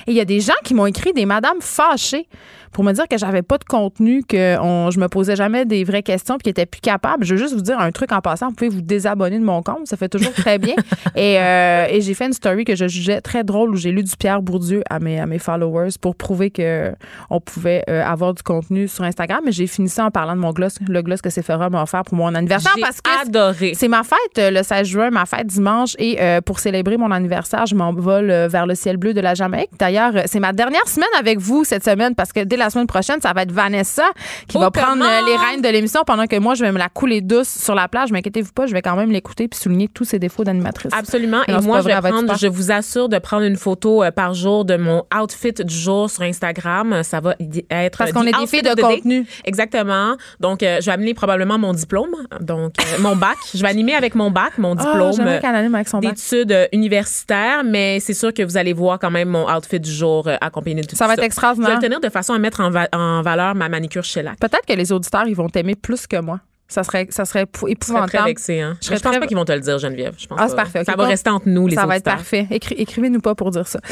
Et il y a des gens qui m'ont écrit, des madames fâchées, pour me dire que j'avais pas de contenu, que on, je me posais jamais des vraies questions, puis qu'ils étaient plus capables. Je veux juste vous dire un truc en passant. Vous pouvez vous désabonner de mon compte, ça fait toujours très bien. et euh, et j'ai fait une story que je jugeais très drôle où j'ai lu du Pierre Bourdieu à mes, à mes followers pour prouver que on pouvait euh, avoir du contenu sur Instagram. Mais j'ai fini ça en parlant de mon gloss, le gloss que Sephora m'a offert pour mon anniversaire J'ai parce que adoré. c'est ma fête euh, le 16 juin, ma fête dimanche. Et euh, pour célébrer mon anniversaire, je m'envole vers le ciel bleu de la Jamaïque. D'ailleurs, c'est ma dernière semaine avec vous cette semaine parce que dès la semaine prochaine, ça va être Vanessa qui Oh, va prendre comment? euh, les rênes de l'émission pendant que moi, je vais me la couler douce sur la plage. M'inquiétez-vous pas, je vais quand même l'écouter puis souligner tous ses défauts d'animatrice. Absolument. Et moi, je vais prendre, je vous assure de prendre une photo euh, par jour de mon outfit du jour sur Instagram. Ça va être Parce qu'on est des filles de day. contenu. Exactement. Donc, euh, je vais amener probablement mon diplôme, donc mon bac. Je vais animer avec mon bac, mon Ah, diplôme. bac. d'études universitaires, mais c'est sûr que vous allez voir quand même mon outfit du jour accompagné de tout Ça va être Je vais extraordinaire. le tenir de façon à mettre en, va- en valeur ma manicure shellac. Peut-être que les auditeurs, ils vont t'aimer plus que moi. Ça serait, ça serait épou- Je serais très épouvantable. vexée, hein. Je Je, serais pense très- pas qu'ils vont te le dire, Geneviève. Je pense Ah, pas. c'est parfait. Ça va bon. rester entre nous, les Ça va être parfait. Écri- Écrivez-nous pas pour dire ça.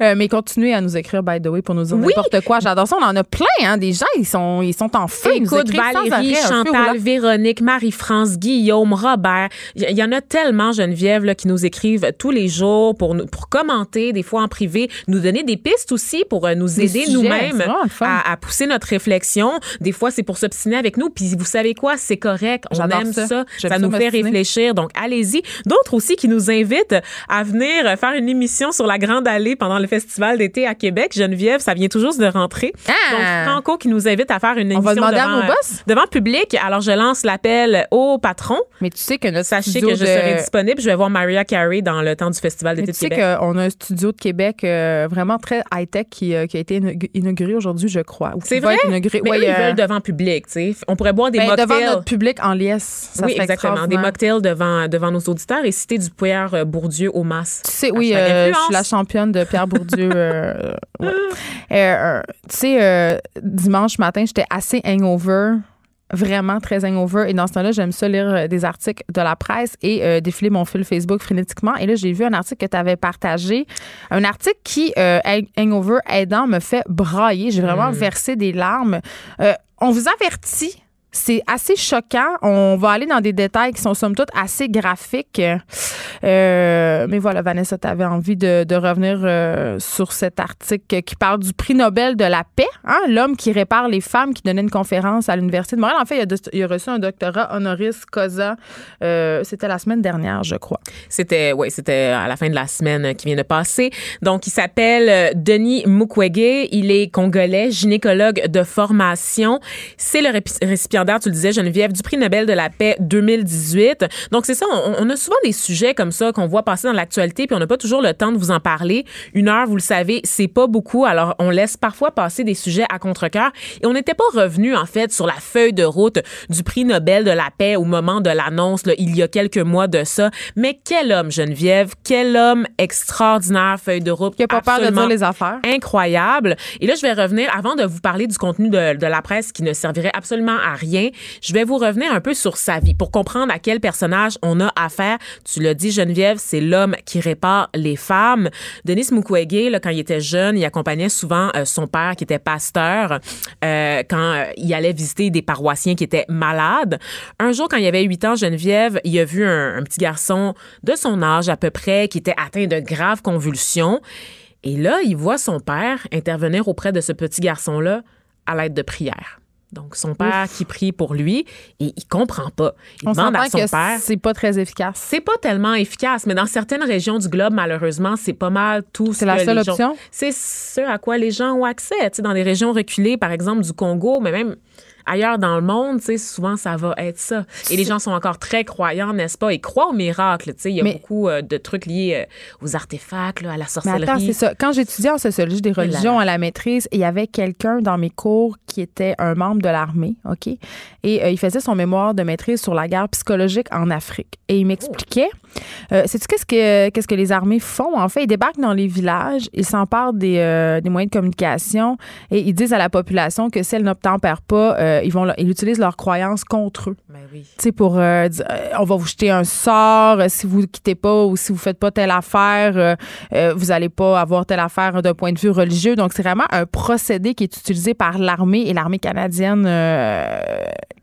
Euh, mais continuez à nous écrire, by the way, pour nous dire Oui. n'importe quoi. J'adore ça. On en a plein, hein. Des gens, ils sont, ils sont en feu. Ils Écoute, Valérie, arrêt, Chantal. Véronique, Marie-France, Guillaume, Robert. Il y, en a tellement, Geneviève, là, qui nous écrivent tous les jours pour, nous, pour commenter, des fois en privé, nous donner des pistes aussi pour euh, nous aider nous-mêmes à, à pousser notre réflexion. Des fois, c'est pour s'obstiner avec nous. Puis vous savez quoi, c'est correct. On aime ça. ça. Nous fait réfléchir. Donc, allez-y. D'autres aussi qui nous invitent à venir faire une émission sur la Grande Allée pendant le Festival d'été à Québec. Geneviève, ça vient juste de rentrer. Ah! Donc, Franco qui nous invite à faire une On émission va demander à devant, nos boss? devant public. Alors, je lance l'appel au patron. Mais tu sais que notre Sachez studio que je de- serai disponible. Je vais voir Maria Carey dans le temps du Festival d'été tu de sais Québec. qu'on a un studio de Québec euh, vraiment très high-tech qui, euh, qui a été inaug- inauguré aujourd'hui, je crois. C'est vrai? inauguré. Mais Ouais, eux, ils euh, veulent devant public, tu sais. On pourrait boire des ben, mocktails. devant notre public en liesse. Ça oui, exactement. Des mocktails devant, devant nos auditeurs et citer du Pierre euh, Bourdieu au masque. Tu sais, oui, Hashtag euh, je influence. suis la championne de Pierre Bourdieu. euh. Euh, euh, tu sais, euh, dimanche matin, j'étais assez hangover. Vraiment très hangover. Et dans ce temps-là, j'aime ça lire euh, des articles de la presse et euh, défiler mon fil Facebook frénétiquement. Et là, j'ai vu un article que tu avais partagé. Un article qui, euh, hang- hangover aidant, me fait brailler. J'ai vraiment versé des larmes. Euh, on vous avertit. C'est assez choquant. On va aller dans des détails qui sont somme toute assez graphiques. Euh, mais voilà, Vanessa, tu avais envie de, revenir euh, sur cet article qui parle du prix Nobel de la paix, hein, l'homme qui répare les femmes, qui donnait une conférence à l'Université de Montréal. En fait, il a, reçu un doctorat honoris causa. Euh, C'était la semaine dernière, je crois. C'était, ouais, c'était à la fin de la semaine qui vient de passer. Donc, il s'appelle Denis Mukwege. Il est congolais, gynécologue de formation. C'est le répi- récipiendaire, tu le disais, Geneviève, du prix Nobel de la paix 2018. Donc, c'est ça. On, on a souvent des sujets comme ça qu'on voit passer dans l'actualité, puis on n'a pas toujours le temps de vous en parler. Une heure, vous le savez, c'est pas beaucoup. Alors, on laisse parfois passer des sujets à contre-cœur. Et on n'était pas revenu, en fait, sur la feuille de route du prix Nobel de la paix au moment de l'annonce, il y a quelques mois de ça. Mais quel homme, Geneviève, quel homme extraordinaire, feuille de route. Qui a pas peur de dire les affaires. incroyable. Et là, je vais revenir, avant de vous parler du contenu de, de la presse qui ne servirait absolument à rien, je vais vous revenir un peu sur sa vie pour comprendre à quel personnage on a affaire. Tu l'as dit, Geneviève, c'est l'homme qui répare les femmes. Denis Mukwege, quand il était jeune, il accompagnait souvent euh, son père qui était pasteur euh, quand euh, il allait visiter des paroissiens qui étaient malades. Un jour, quand il avait 8 ans, Geneviève, il a vu un, un petit garçon de son âge à peu près qui était atteint de graves convulsions. Et là, il voit son père intervenir auprès de ce petit garçon-là à l'aide de prières. Donc, son père qui prie pour lui et il comprend pas. Il On demande à son que père. c'est pas très efficace. C'est pas tellement efficace, mais dans certaines régions du globe, malheureusement, c'est pas mal tout. C'est ce la que seule les option? C'est ce à quoi les gens ont accès. Tu sais, dans des régions reculées, par exemple du Congo, mais même ailleurs dans le monde, tu sais, souvent ça va être ça. Et les gens sont encore très croyants, n'est-ce pas? Ils croient au miracle. Tu sais, il y a Mais- beaucoup euh, de trucs liés euh, aux artefacts, là, à la Mais sorcellerie. attends, c'est ça. Quand j'étudiais en sociologie des là religions à la maîtrise, il y avait quelqu'un dans mes cours qui était un membre de l'armée, OK? Et euh, il faisait son mémoire de maîtrise sur la guerre psychologique en Afrique. Et il m'expliquait, euh, sais-tu qu'est-ce que, qu'est-ce que les armées font? En fait, ils débarquent dans les villages, ils s'emparent des, des moyens de communication et ils disent à la population que si elle n'obtempère pas, euh, ils, vont, ils utilisent leurs croyances contre eux. Ben oui. Tu sais, pour euh, dire, euh, on va vous jeter un sort si vous quittez pas ou si vous faites pas telle affaire, euh, vous allez pas avoir telle affaire d'un point de vue religieux. Donc, c'est vraiment un procédé qui est utilisé par l'armée et l'armée canadienne,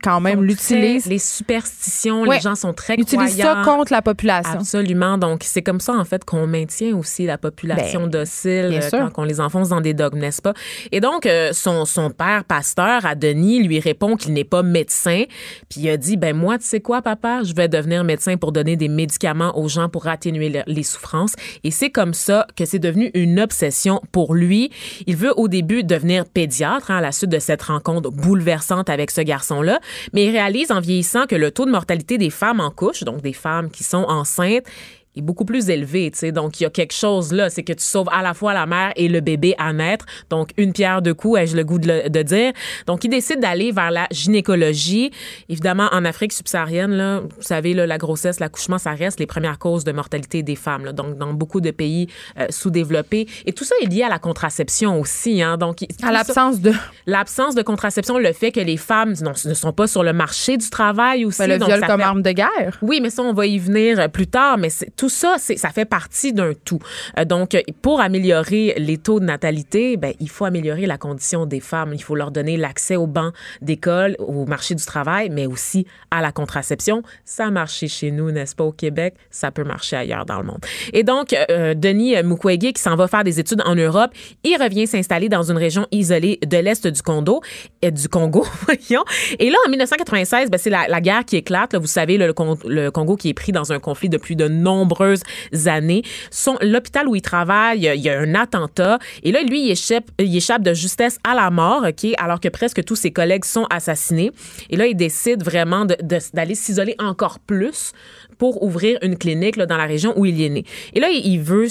quand même, l'utilise. Les superstitions, Ouais. les gens sont très utilisent ça croyants. contre la population. Absolument. Donc, c'est comme ça, en fait, qu'on maintient aussi la population Ben, docile quand on les enfonce dans des dogmes, n'est-ce pas? Et donc, son, son père, pasteur, à Denis, lui répond qu'il n'est pas médecin. Puis il a dit, ben moi, tu sais quoi, papa? Je vais devenir médecin pour donner des médicaments aux gens pour atténuer le- les souffrances. Et c'est comme ça que c'est devenu une obsession pour lui. Il veut au début devenir pédiatre hein, à la suite de cette rencontre bouleversante avec ce garçon-là. Mais il réalise en vieillissant que le taux de mortalité des femmes en couche, donc des femmes qui sont enceintes, est beaucoup plus élevé, tu sais. Donc, il y a quelque chose là, c'est que tu sauves à la fois la mère et le bébé à naître. Donc, une pierre deux coups, ai-je le goût de, le- de dire? Donc, il décide d'aller vers la gynécologie. Évidemment, en Afrique subsaharienne, là, vous savez, là, la grossesse, l'accouchement, ça reste les premières causes de mortalité des femmes. là. Donc, dans beaucoup de pays euh, sous-développés. Et tout ça est lié à la contraception aussi, hein. Donc, à l'absence de L'absence de contraception, le fait que les femmes non, ne sont pas sur le marché du travail aussi. ben, le donc viol comme fait- arme de guerre. oui, mais ça, on va y venir euh, plus tard. Mais c'est- tout tout ça, ça fait partie d'un tout. Euh, donc, pour améliorer les taux de natalité, ben, il faut améliorer la condition des femmes. Il faut leur donner l'accès aux bancs d'école, au marché du travail, mais aussi à la contraception. Ça a marché chez nous, n'est-ce pas, au Québec? Ça peut marcher ailleurs dans le monde. Et donc, euh, Denis Mukwege, qui s'en va faire des études en Europe, il revient s'installer dans une région isolée de l'Est du Congo, et du Congo. Et là, en 1996, ben, c'est la, guerre qui éclate. Vous savez, le, Congo qui est pris dans un conflit depuis de nombreuses années. L'hôpital où il travaille, il y a un attentat. Et là, lui, il échappe, il échappe de justesse à la mort, OK, alors que presque tous ses collègues sont assassinés. Et là, il décide vraiment d'aller s'isoler encore plus pour ouvrir une clinique là, dans la région où il est né. Et là, il veut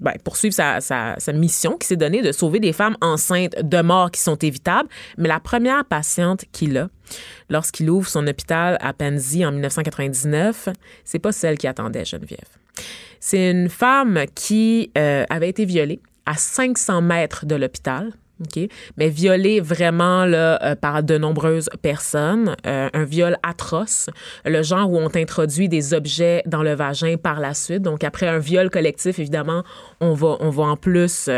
ben, poursuivre sa, sa, sa mission qui s'est donnée de sauver des femmes enceintes de morts qui sont évitables. Mais la première patiente qu'il a, lorsqu'il ouvre son hôpital à Penzi en 1999, c'est pas celle qui attendait Geneviève. C'est une femme qui euh, avait été violée à 500 mètres de l'hôpital? Mais violée vraiment là, euh, par de nombreuses personnes, euh, un viol atroce, le genre où on introduit des objets dans le vagin par la suite. Donc après un viol collectif, évidemment, on va en plus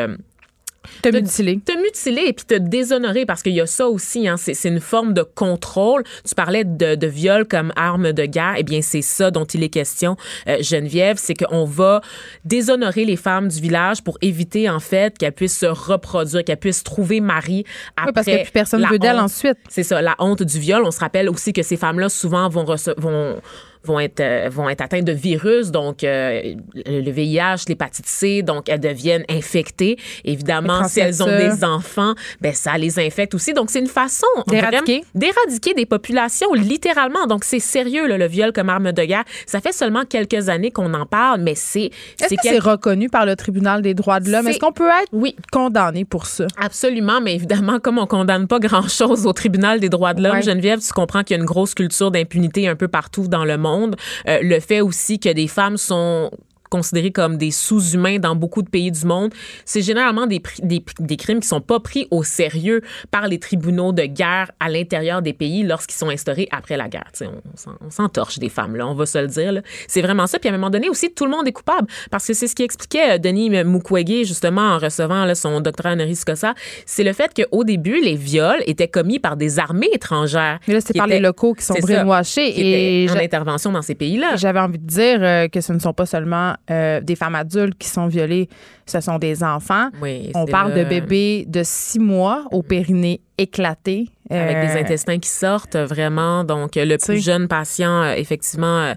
te mutiler. Te mutiler et puis te déshonorer parce qu'il y a ça aussi. Hein, c'est une forme de contrôle. Tu parlais de, de viol comme arme de guerre. Eh bien, c'est ça dont il est question, euh, Geneviève. C'est qu'on va déshonorer les femmes du village pour éviter, en fait, qu'elles puissent se reproduire, qu'elles puissent trouver mari après. Oui, parce que plus personne ne veut d'elles ensuite. C'est ça, la honte du viol. On se rappelle aussi que ces femmes-là, souvent, vont, vont vont être, euh, vont être atteintes de virus, donc euh, le VIH, l'hépatite C, donc elles deviennent infectées. Évidemment, si elles ont des enfants, ben ça les infecte aussi. Donc c'est une façon d'éradiquer d'éradiquer des populations littéralement. Donc c'est sérieux le viol comme arme de guerre. Ça fait seulement quelques années qu'on en parle, mais c'est est-ce que c'est reconnu par le tribunal des droits de l'homme? Est-ce qu'on peut être oui. condamné pour ça? Absolument, mais évidemment comme on condamne pas grand-chose au tribunal des droits de l'homme, Geneviève, tu comprends qu'il y a une grosse culture d'impunité un peu partout dans le monde euh, le fait aussi que des femmes sont considérés comme des sous-humains dans beaucoup de pays du monde, c'est généralement des, des, des, crimes qui sont pas pris au sérieux par les tribunaux de guerre à l'intérieur des pays lorsqu'ils sont instaurés après la guerre. T'sais, on s'entorche des femmes, là, on va se le dire. C'est vraiment ça. Puis à un moment donné aussi, tout le monde est coupable parce que c'est ce qui expliquait euh, Denis Mukwege justement en recevant là, son doctorat honoris causa, c'est le fait qu'au début, les viols étaient commis par des armées étrangères. Mais là, c'est par les locaux qui sont brainwashés et en intervention dans ces pays-là. J'avais envie de dire euh, que ce ne sont pas seulement euh, des femmes adultes qui sont violées, ce sont des enfants. On parle de bébés de six mois au périnée éclaté avec des euh, intestins qui sortent vraiment. Donc, le plus jeune patient, euh, effectivement, euh,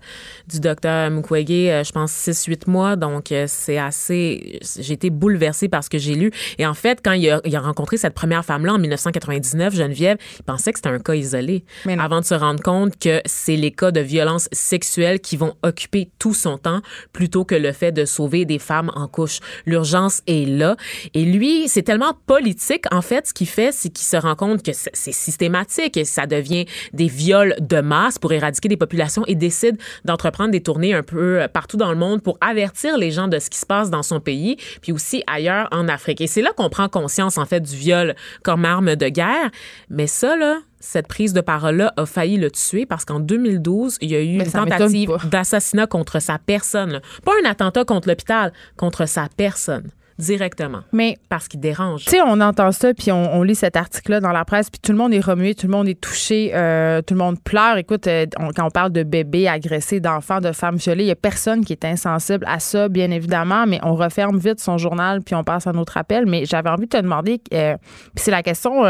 du docteur Mukwege, je pense 6-8 mois. Donc, c'est assez... J'ai été bouleversée par ce que j'ai lu. Et en fait, quand il a, il a rencontré cette première femme-là en 1999, Geneviève, il pensait que c'était un cas isolé. Avant de se rendre compte que c'est les cas de violence sexuelle qui vont occuper tout son temps plutôt que le fait de sauver des femmes en couche. L'urgence est là. Et lui, c'est tellement politique, en fait, ce qu'il fait, c'est qu'il se rend compte que c'est systématique et ça devient des viols de masse pour éradiquer des populations et décide d'entreprendre des tournées un peu euh, partout dans le monde pour avertir les gens de ce qui se passe dans son pays, puis aussi ailleurs en Afrique. Et c'est là qu'on prend conscience, en fait, du viol comme arme de guerre. Mais ça, là, cette prise de parole-là a failli le tuer parce qu'en 2012, il y a eu une tentative d'assassinat contre sa personne. Pas un attentat contre l'hôpital, contre sa personne directement. Mais parce qu'il dérange. Tu sais, on entend ça puis on, lit cet article-là dans la presse puis tout le monde est remué, tout le monde est touché, euh, tout le monde pleure. Écoute, euh, quand on parle de bébés agressés, d'enfants, de femmes violées, il y a personne qui est insensible à ça, bien évidemment. Mais on referme vite son journal puis on passe à notre appel. Mais j'avais envie de te demander, euh, puis c'est la question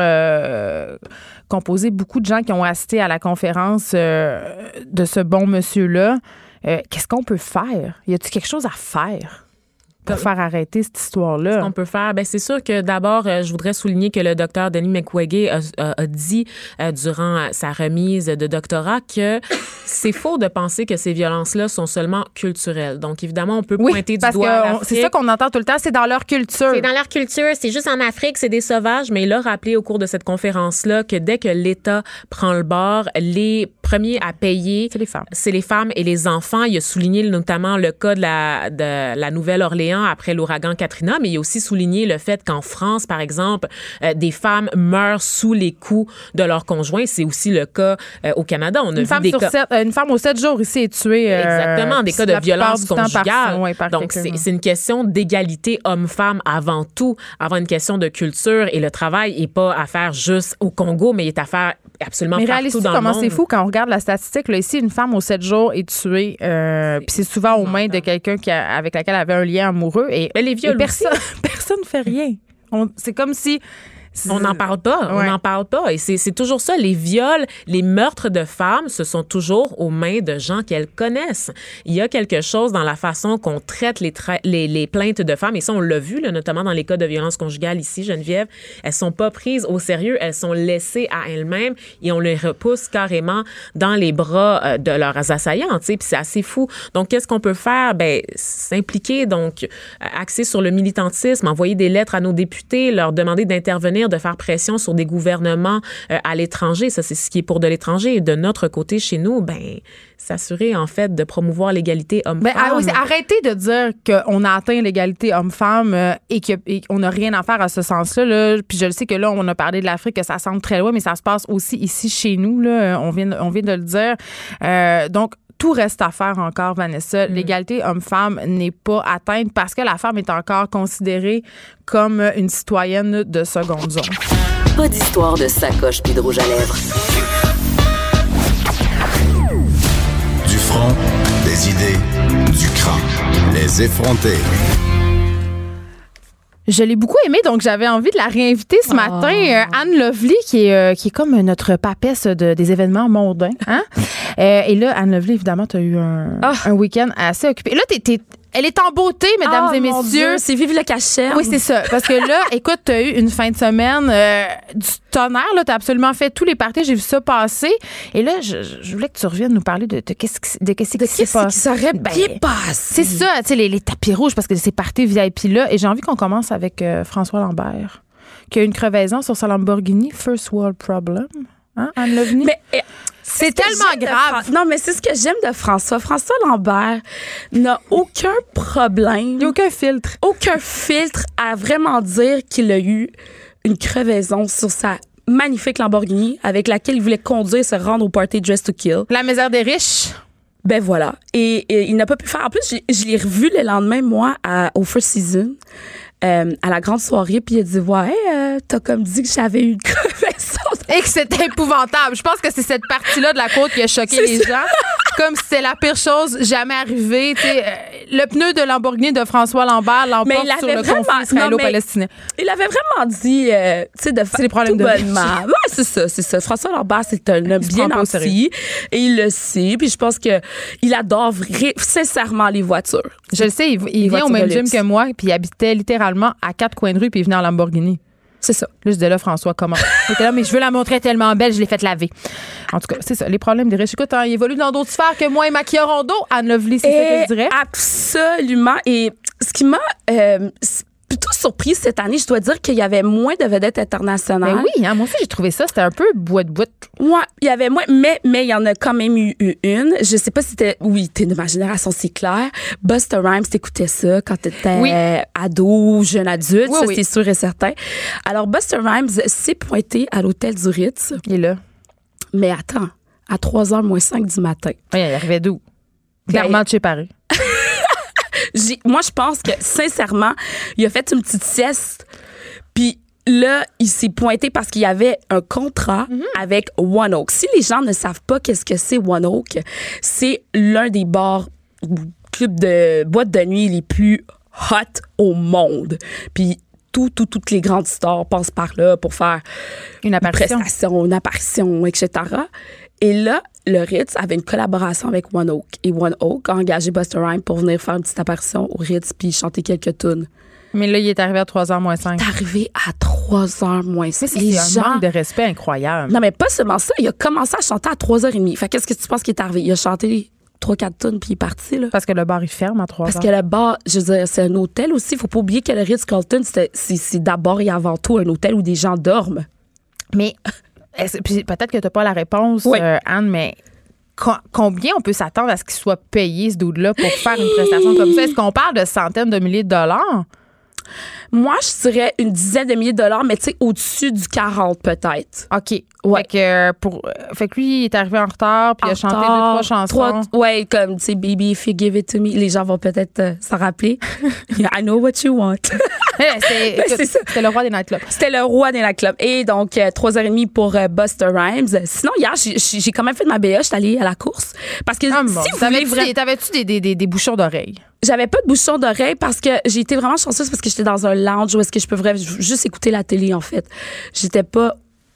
qu'ont posé beaucoup de gens qui ont assisté à la conférence de ce bon monsieur-là. Qu'est-ce qu'on peut faire? Y a-t-il quelque chose à faire? Pour faire arrêter cette histoire-là? Ce qu'on peut faire, ben c'est sûr que d'abord, euh, je voudrais souligner que le docteur Denis McWege a, dit euh, durant sa remise de doctorat que c'est faux de penser que ces violences-là sont seulement culturelles. Donc, évidemment, on peut pointer du doigt C'est ça qu'on entend tout le temps, c'est dans leur culture. C'est dans leur culture, c'est juste en Afrique, c'est des sauvages, mais il a rappelé au cours de cette conférence-là que dès que l'État prend le bord, les premiers à payer, c'est les femmes. C'est les femmes et les enfants. Il a souligné notamment le cas de la, de la Nouvelle-Orléans maintenant après l'ouragan Katrina, mais il a aussi souligné le fait qu'en France, par exemple, euh, des femmes meurent sous les coups de leur conjoint. C'est aussi le cas euh, au Canada. On a Une vu femme, des sur cas. sept, euh, une femme aux 7 jours ici est tuée. euh, Exactement, des cas de violence temps par- conjugale. ouais, par Donc, c'est une question d'égalité homme-femme avant tout, avant une question de culture. Et le travail n'est pas à faire juste au Congo, mais il est à faire absolument Mais partout dans comment le monde. c'est fou quand on regarde la statistique? Là, ici, une femme aux 7 jours est tuée, euh, puis c'est souvent aux mains de quelqu'un avec laquelle elle avait un lien amoureux. Et, Mais les et personne, ne fait rien. C'est comme si. On n'en parle pas, Ouais. on n'en parle pas. Et c'est toujours ça. Les viols, les meurtres de femmes, ce sont toujours aux mains de gens qu'elles connaissent. Il y a quelque chose dans la façon qu'on traite les, tra- les, les plaintes de femmes. Et ça, on l'a vu, là, notamment dans les cas de violence conjugale ici, Geneviève. Elles sont pas prises au sérieux. Elles sont laissées à elles-mêmes et on les repousse carrément dans les bras euh, de leurs assaillants. Puis c'est assez fou. Donc, qu'est-ce qu'on peut faire? Ben, s'impliquer, donc, euh, axer sur le militantisme, envoyer des lettres à nos députés, leur demander d'intervenir, de faire pression sur des gouvernements euh, à l'étranger. Ça, c'est ce qui est pour de l'étranger. Et de notre côté, chez nous, ben, s'assurer, en fait, de promouvoir l'égalité Ben, homme-femme. ah oui, c'est arrêtez de dire qu'on a atteint l'égalité homme-femme euh, et qu'on n'a rien à faire à ce sens-là. Là. Puis je le sais que là, on a parlé de l'Afrique, que ça semble très loin, mais ça se passe aussi ici chez nous. Là. On, vient, on vient de le dire. Euh, donc, tout reste à faire encore, Vanessa. L'égalité homme-femme n'est pas atteinte parce que la femme est encore considérée comme une citoyenne de seconde zone. Pas d'histoire de sacoche puis de rouge à lèvres. Du front, des idées, du crâne. Les effronter. Je l'ai beaucoup aimé, donc j'avais envie de la réinviter ce matin. Euh, Anne Lovely, qui est, euh, qui est comme notre papesse de, des événements mondains. Hein? Euh, et là, Anne Lovely, évidemment, tu as eu un, Ah. un week-end assez occupé. Là, elle est en beauté, mesdames Ah, et mon messieurs. Dieu, c'est vive le cachet. Oui, c'est ça. Parce que là, écoute, tu as eu une fin de semaine euh, du tonnerre. Tu as absolument fait tous les parties. J'ai vu ça passer. Et là, je, je voulais que tu reviennes nous parler de, de qu'est-ce qui, de qu'est-ce qui s'est passé. serait Ben, bien passé? C'est ça, tu sais, les, les tapis rouges, parce que c'est parti VIP-là. Et j'ai envie qu'on commence avec euh, François Lambert, qui a eu une crevaison sur sa Lamborghini, First World Problem. Hein, Anne Lovny? Mais c'est tellement grave. Fran- Non, mais c'est ce que j'aime de François. François Lambert n'a aucun problème, Il n'y a aucun filtre. aucun filtre à vraiment dire qu'il a eu une crevaison sur sa magnifique Lamborghini avec laquelle il voulait conduire se rendre au party Dress to Kill. La misère des riches. Ben voilà. Et, et il n'a pas pu faire. En plus, je, je l'ai revu le lendemain, moi, à- au First Season, euh, à la grande soirée, puis il a dit Ouais, euh, t'as comme dit que j'avais eu une crevaison. Et que c'était épouvantable. Je pense que c'est cette partie-là de la côte qui a choqué les ça. gens. Comme si c'était la pire chose jamais arrivée. Tu sais, euh, le pneu de Lamborghini de François Lambert l'emporte il sur le vraiment- conflit israélo-palestinien. Il avait vraiment dit, euh, tu sais, de faire les problèmes tout de bonnement. Ouais, c'est ça, c'est ça. François Lambert, c'est un homme bien nanti et il le sait. Puis je pense que il adore sincèrement les voitures. Je le sais, il, il vient au même gym que moi, puis il habitait littéralement à quatre coins de rue, puis il venait en Lamborghini. C'est ça. Là, je disais là, François, comment? Là, mais je veux la montrer tellement belle, je l'ai fait laver. En tout cas, c'est ça, les problèmes des riches. Écoute, hein, il évolue dans d'autres sphères que moi et Maquilla Rondo. Anne Lovely, c'est ça que je dirais. Absolument. Et ce qui m'a euh, plutôt surpris cette année, je dois dire qu'il y avait moins de vedettes internationales. Ben oui, hein, moi aussi, j'ai trouvé ça. C'était un peu boîte de boîte. Ouais, il y avait moins, mais mais il y en a quand même eu, eu une. Je sais pas si c'était, oui, t'es de ma génération, c'est clair. Buster Rhymes, t'écoutais ça quand t'étais Oui. ado ou jeune adulte, Oui, ça oui. c'est sûr et certain. Alors Buster Rhymes s'est pointé à l'hôtel du Ritz, Il est là. mais attends, à 3h moins 5 du matin. Oui, il arrivait d'où? Clairement de chez Paris. Moi, je pense que, sincèrement, il a fait une petite sieste, puis là, il s'est pointé parce qu'il y avait un contrat avec One Oak. Si les gens ne savent pas qu'est-ce que c'est One Oak, c'est l'un des bars ou clubs de boîtes de nuit les plus hot au monde. Puis tout, tout, toutes les grandes stars passent par là pour faire Une une apparition. prestation, une apparition, etc. Et là, le Ritz avait une collaboration avec One Oak. Et One Oak a engagé Buster Rhymes pour venir faire une petite apparition au Ritz puis chanter quelques tunes. Mais là, il est arrivé à 3h moins 5. C'est arrivé à 3 h moins Mais 6. c'est un gens. manque de respect incroyable. Non, mais pas seulement ça. Il a commencé à chanter à 3h30. Fait qu'est-ce que tu penses qui est arrivé? Il a chanté 3-4 tunes puis il est parti, là. Parce que le bar, il ferme à 3h. Parce que le bar, je veux dire, c'est un hôtel aussi. Faut pas oublier que le Ritz-Carlton, c'est d'abord et avant tout un hôtel où des gens dorment. Mais puis peut-être que tu n'as pas la réponse, Oui. euh, Anne, mais co- combien on peut s'attendre à ce qu'il soit payé, ce dude-là, pour faire une prestation comme ça? Est-ce qu'on parle de centaines de milliers de dollars? Moi, je dirais une dizaine de milliers de dollars, mais tu sais, au-dessus du 40 peut-être. OK. Ouais. Fait que, euh, pour, euh, fait que lui, il est arrivé en retard, puis il a chanté deux, retard, trois chansons. trois- ouais, comme, tu sais, Baby, if you give it to me. Les gens vont peut-être euh, s'en rappeler. I know what you want. C'est- Ben. C'était le roi des nightclubs. C'était le roi des nightclubs. Et donc, euh, trois heures et demie pour euh, Buster Rhymes. Sinon, hier, j'ai- quand même fait de ma BA. Je suis allée à la course. Parce que Ah, si bon. vous voulez T'avais-tu vraiment- des, des, des, des, bouchons d'oreilles? J'avais pas de bouchon d'oreille parce que j'ai été vraiment chanceuse parce que j'étais dans un lounge où est-ce que je peux vraiment juste écouter la télé, en fait. J'étais pas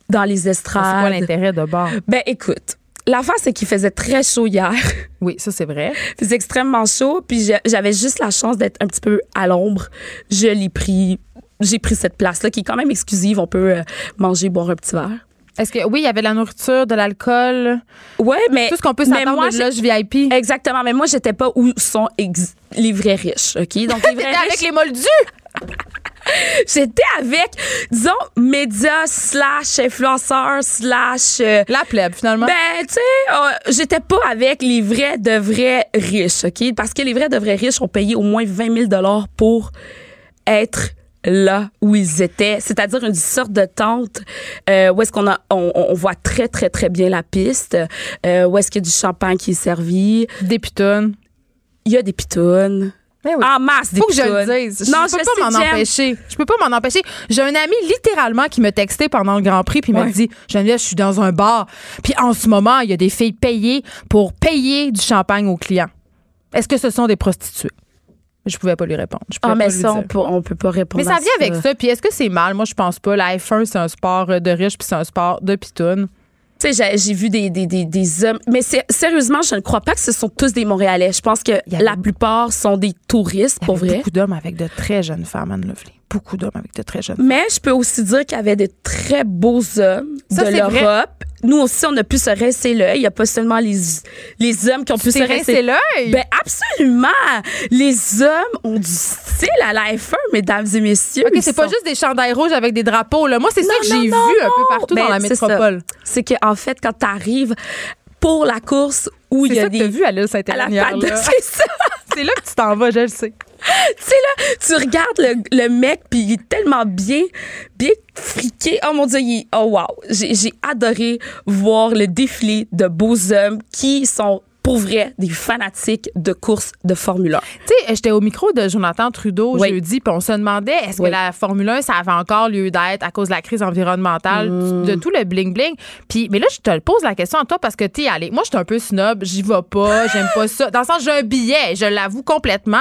dans les C'est quoi estrades. l'intérêt de bord? Ben, écoute. L'affaire, c'est qu'il faisait très chaud hier. Oui, ça, c'est vrai. Il faisait extrêmement chaud, puis j'avais juste la chance d'être un petit peu à l'ombre. Je l'ai pris. J'ai pris cette place-là qui est quand même exclusive. On peut euh, manger, boire un petit verre. Est-ce que, oui, il y avait de la nourriture, de l'alcool, Ouais, mais. tout ce qu'on peut s'attendre moi, de loge VIP. Exactement, mais moi, j'étais pas où sont les vrais riches, OK? Donc, les vrais avec les moldus! j'étais avec, disons, médias slash influenceurs slash... euh, La plèbe, finalement. Ben, tu sais, euh, j'étais pas avec les vrais de vrais riches, OK? Parce que les vrais de vrais riches ont payé au moins 20 000 pour être là où ils étaient, c'est-à-dire une sorte de tente euh, où est-ce qu'on a on, on voit très très très bien la piste, euh, où est-ce qu'il y a du champagne qui est servi, Des pitounes. il y a des pitounes. Ben oui. En masse des Faut que je le dise. Je non, peux je pas sais, m'en empêcher. Je peux pas m'en empêcher. J'ai un ami littéralement qui me textait pendant le Grand Prix puis il m'a Ouais. dit Geneviève, je suis dans un bar. Puis en ce moment, il y a des filles payées pour payer du champagne aux clients. Est-ce que ce sont des prostituées? Je pouvais pas lui répondre. Je Ah, mais pas ça, on peut, on peut pas répondre Mais ça vient avec ça. Puis est-ce que c'est mal? Moi, je pense pas. La F1, c'est un sport de riches puis c'est un sport de pitounes. Tu sais, j'ai- vu des, des, des, des hommes. Mais sérieusement, je ne crois pas que ce sont tous des Montréalais. Je pense que la plupart sont des touristes, Il y pour vrai. beaucoup d'hommes avec de très jeunes femmes, Anne Lovely. Beaucoup d'hommes avec de très jeunes Mais je peux aussi dire qu'il y avait de très beaux hommes Ça, de c'est vrai. l'Europe. Nous aussi, on a pu se rincer l'œil. Il n'y a pas seulement les, les hommes qui ont pu se rincer l'œil? Ben absolument. Les hommes ont du style à la F1, mesdames et messieurs. OK, c'est pas sont- juste des chandails rouges avec des drapeaux. Là. Moi, c'est ça que j'ai vu non, un peu partout dans Ben, la c'est ça. métropole. C'est qu'en fait, quand tu arrives pour la course où il y a ça que des t'as vu à l'île Saint-Hélène c'est ça. C'est là que tu t'en vas, je le sais. tu sais là, tu regardes le, le mec puis il est tellement bien, bien friqué. Oh mon dieu, il est- oh wow, j'ai j'ai adoré voir le défilé de beaux hommes qui sont pour vrai des fanatiques de courses de Formule 1. Tu sais, j'étais au micro de Jonathan Trudeau Oui. jeudi, puis on se demandait est-ce Oui. que la Formule 1, ça avait encore lieu d'être à cause de la crise environnementale, Mm. de tout le bling-bling? Puis, mais là, je te le pose la question à toi parce que t'es allé. Moi, je suis un peu snob, j'y vais pas, j'aime pas ça. Dans le sens, j'ai un billet, je l'avoue complètement.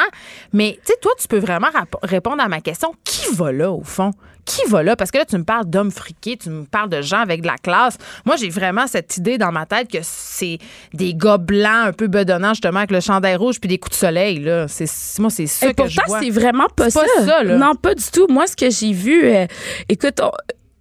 Mais, tu sais, toi, tu peux vraiment répondre à ma question. Qui va là, au fond? Qui va là? Parce que là, tu me parles d'hommes friqués, tu me parles de gens avec de la classe. Moi, j'ai vraiment cette idée dans ma tête que c'est des gars blancs un peu bedonnants, justement, avec le chandail rouge puis des coups de soleil. Là. C'est, moi, c'est ça Et que je pourtant, vois. c'est vraiment pas, ça, là. Non, pas du tout. Moi, ce que j'ai vu, euh, écoute, on-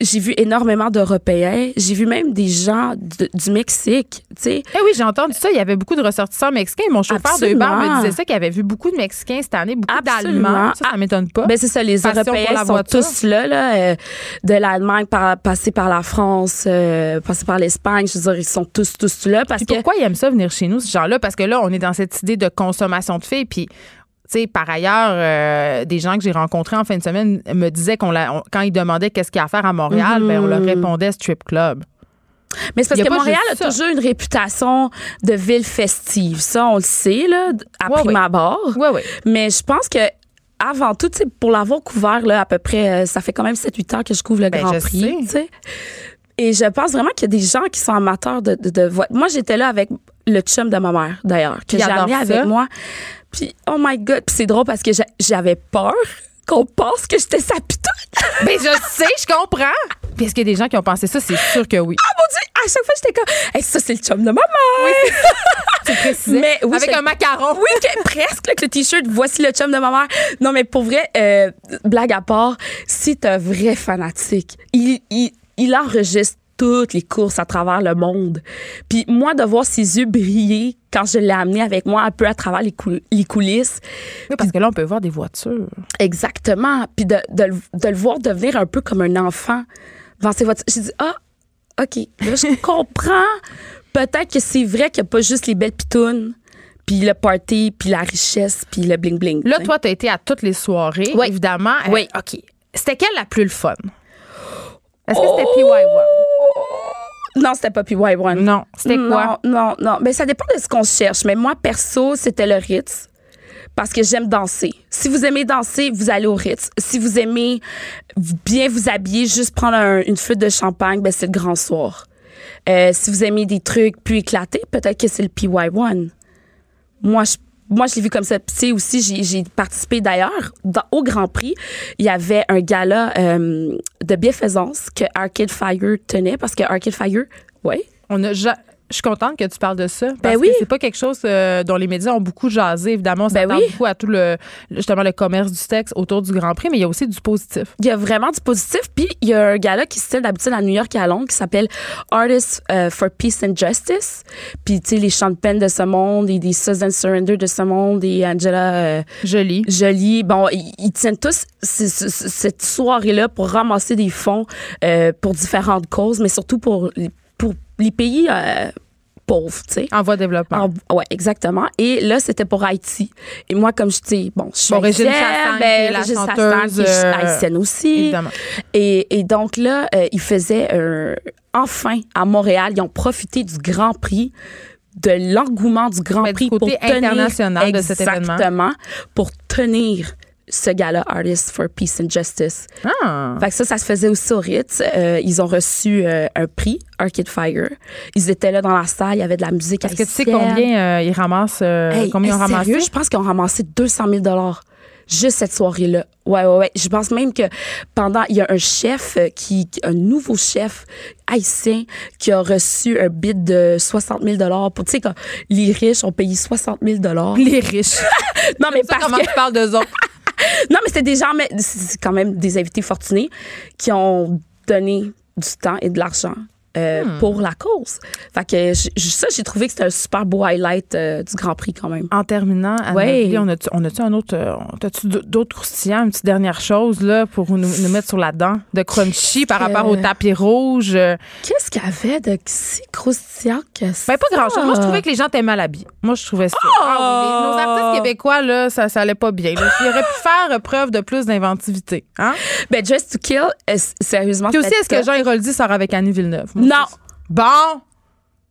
j'ai vu énormément d'Européens. J'ai vu même des gens de- du Mexique, tu sais. Eh oui, j'ai entendu ça. Il y avait beaucoup de ressortissants mexicains. Mon chauffeur de Uber me disait ça, qu'il avait vu beaucoup de Mexicains cette année, beaucoup Absolument. d'Allemands. Ça, ça m'étonne pas. Ben c'est ça, les Passion Européens sont voiture. tous là, là euh, de l'Allemagne, par, passer par la France, euh, passer par l'Espagne. Je veux dire, ils sont tous, tous là parce Puis que pourquoi ils aiment ça venir chez nous, ces gens-là? Parce que là, on est dans cette idée de consommation de filles. Puis, par ailleurs, euh, des gens que j'ai rencontrés en fin de semaine me disaient qu'on l'a, quand ils demandaient qu'est-ce qu'il y a à faire à Montréal, ben, on leur répondait strip club. Mais c'est parce que Montréal a ça. toujours une réputation de ville festive. Ça, on le sait, là, à Ouais, prime abord. Oui, oui. Mais je pense que avant tout, pour l'avoir couvert, là, à peu près, euh, ça fait quand même 7-8 ans que je couvre le Ben, Grand Prix. sais. Et je pense vraiment qu'il y a des gens qui sont amateurs de, de, de Moi, j'étais là avec le chum de ma mère, d'ailleurs, que j'ai amené ça. avec moi. Puis, oh my God, puis c'est drôle parce que j'a- j'avais peur qu'on pense que j'étais sa pitoune. Ben, je sais, je comprends. Puis est-ce qu'il y a des gens qui ont pensé ça? C'est sûr que oui. Ah mon Dieu, à chaque fois, j'étais comme, hey, ça, c'est le chum de ma mère. Tu précisais. Mais oui, Avec un macaron. Oui, que- presque, avec le t-shirt, voici le chum de ma mère. Non, mais pour vrai, euh, blague à part, c'est un vrai fanatique. Il, il, il enregistre toutes les courses à travers le monde. Puis moi, de voir ses yeux briller quand je l'ai amené avec moi un peu à travers les, cou- les coulisses, Oui, parce que là, on peut voir des voitures. exactement, puis de, de, le- de le voir devenir un peu comme un enfant devant ses voitures. J'ai dit, ah, OK, là, je comprends peut-être que c'est vrai qu'il n'y a pas juste les belles pitounes, puis le party, puis la richesse, puis le bling-bling. Là, t'sais. toi, tu as été à toutes les soirées, Oui. évidemment. Euh, Oui. OK. C'était quelle la plus le fun? Est-ce que c'était PY1? Non, c'était pas PY1. Non. C'était quoi? Non, non, non. Mais ça dépend de ce qu'on cherche. Mais moi, perso, c'était le Ritz. Parce que j'aime danser. Si vous aimez danser, vous allez au Ritz. Si vous aimez bien vous habiller, juste prendre un- une flûte de champagne, ben c'est le grand soir. Euh, si vous aimez des trucs plus éclatés, peut-être que c'est le PY1. Moi, je, moi, je l'ai vu comme ça. Tu sais, aussi, j'ai, participé d'ailleurs au Grand Prix. Il y avait un gala euh, de bienfaisance que Arcade Fire tenait parce que Arcade Fire, ouais, On a Je suis contente que tu parles de ça. Parce Ben oui. que c'est pas quelque chose euh, dont les médias ont beaucoup jasé. Évidemment, on Ben s'attend oui. beaucoup à tout le, justement, le commerce du sexe autour du Grand Prix, mais il y a aussi du positif. il y a vraiment du positif. Puis il y a un gala qui se tient d'habitude à New York et à Londres qui s'appelle Artists euh, for Peace and Justice. Puis tu sais, les Sean Penn de ce monde et des Susan Surrender de ce monde et Angela euh, Joli. Jolie. Bon, ils, tiennent tous cette soirée-là pour ramasser des fonds euh, pour différentes causes, mais surtout pour, les- pour les pays euh, pauvres, tu sais. En voie de développement. Ah, ouais, exactement. Et là, c'était pour Haïti. Et moi, comme je dis, bon, je suis Bon, Régine ben, Régine chanteuse, Chassagne, qui est euh, haïtienne aussi. évidemment. Et, et donc là, euh, ils faisaient un- enfin à Montréal, ils ont profité du Grand Prix de l'engouement du Grand Mais du Prix pour côté tenir international de cet événement. exactement pour tenir ce gala Artists for Peace and Justice. Ah. Fait que ça, ça se faisait aussi au Ritz. Euh, ils ont reçu euh, un prix, Arcade Fire. Ils étaient là dans la salle, il y avait de la musique Est-ce que tu sais combien euh, ils ramassent? euh, Hey, combien ils ont ramassé? je pense qu'ils ont ramassé 200 000 juste cette soirée-là. Ouais, ouais, ouais. Je pense même que pendant, il y a un chef euh, qui, un nouveau chef haïtien qui a reçu un bid de 60 000 pour, tu sais, quand les riches ont payé 60 000 Les riches. Non, mais ça, parce comment que, tu parles d'eux autres? non, mais c'était des gens, mais c'est quand même des invités fortunés qui ont donné du temps et de l'argent. Euh, Hmm. pour la cause. Fait que ça, j'ai trouvé que c'était un super beau highlight euh, du Grand Prix quand même. En terminant, Anne Ouais. on a-tu on un autre. euh, d'autres croustillants, une petite dernière chose là, pour nous, nous mettre sur la dent de crunchy par rapport au tapis rouge? Qu'est-ce qu'il y avait de si croustillant que ça? Ben, pas grand-chose. Moi, je trouvais que les gens étaient mal habillés. Moi, je trouvais ça. Ah oui, les- nos artistes québécois, là, ça, ça allait pas bien. là. Ils auraient pu faire preuve de plus d'inventivité. Hein? Ben, Dress to Kill, euh, sérieusement. Puis aussi, est-ce que. Jean Héroldi sort avec Annie Villeneuve? Non. Bon!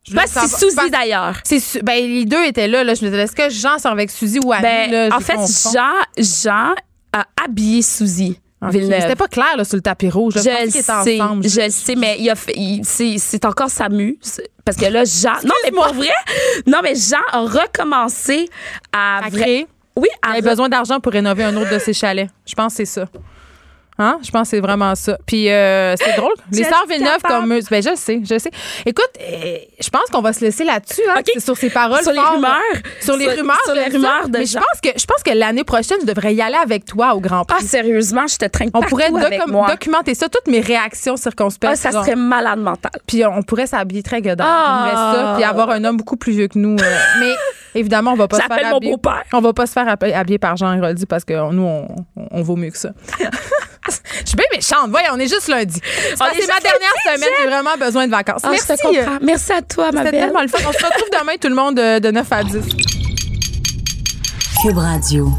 Je Pas veux si Suzy parce- d'ailleurs. c'est ben, les deux étaient là. là. Je me disais, est-ce que Jean sort avec Suzy ou Annie? Ben, là, en je fait. Jean, Jean a habillé Suzy Ok. Villeneuve. C'était pas clair là, sur le tapis rouge. Je pensais le sais, ensemble. je le sais, mais il a fait, il- c'est, encore sa mue. C'est- Parce que là, Jean, non, mais pour vrai, non, mais Jean a recommencé à, À créer? Oui, Il à avait re- besoin d'argent pour rénover un autre de ses chalets. Je pense que c'est ça. Hein? Je pense que c'est vraiment ça. Puis euh, c'est drôle. Les sœurs Villeneuve comme eux. Ben, je sais, je sais. Écoute, euh, je pense qu'on va se laisser là-dessus. Hein, sur ces paroles. Sur les fortes. rumeurs. Sur les Sur- rumeurs. sur les rumeurs de Mais je pense que, je pense que l'année prochaine, je devrais y aller avec toi au Grand Prix. Ah, sérieusement, je te traîne on pourrait avec docu- moi. documenter ça, toutes mes réactions circonspectes. Ah, ça serait malade mental. Puis on pourrait s'habiller très godard. Ah. Ça. Puis avoir un homme beaucoup plus vieux que nous. euh, mais évidemment, on va pas se faire habiller. On va pas se faire habiller par Jean Héroldi parce que nous, on vaut mieux que ça. Je suis bien méchante. Voyons, on est juste lundi. C'est ma dernière lundi, semaine. J'ai vraiment besoin de vacances. Ah, Merci. je te comprends. Merci à toi, ma C'était belle. tellement le fun. On se retrouve demain, tout le monde, de, de 9 à 10. Cube Radio.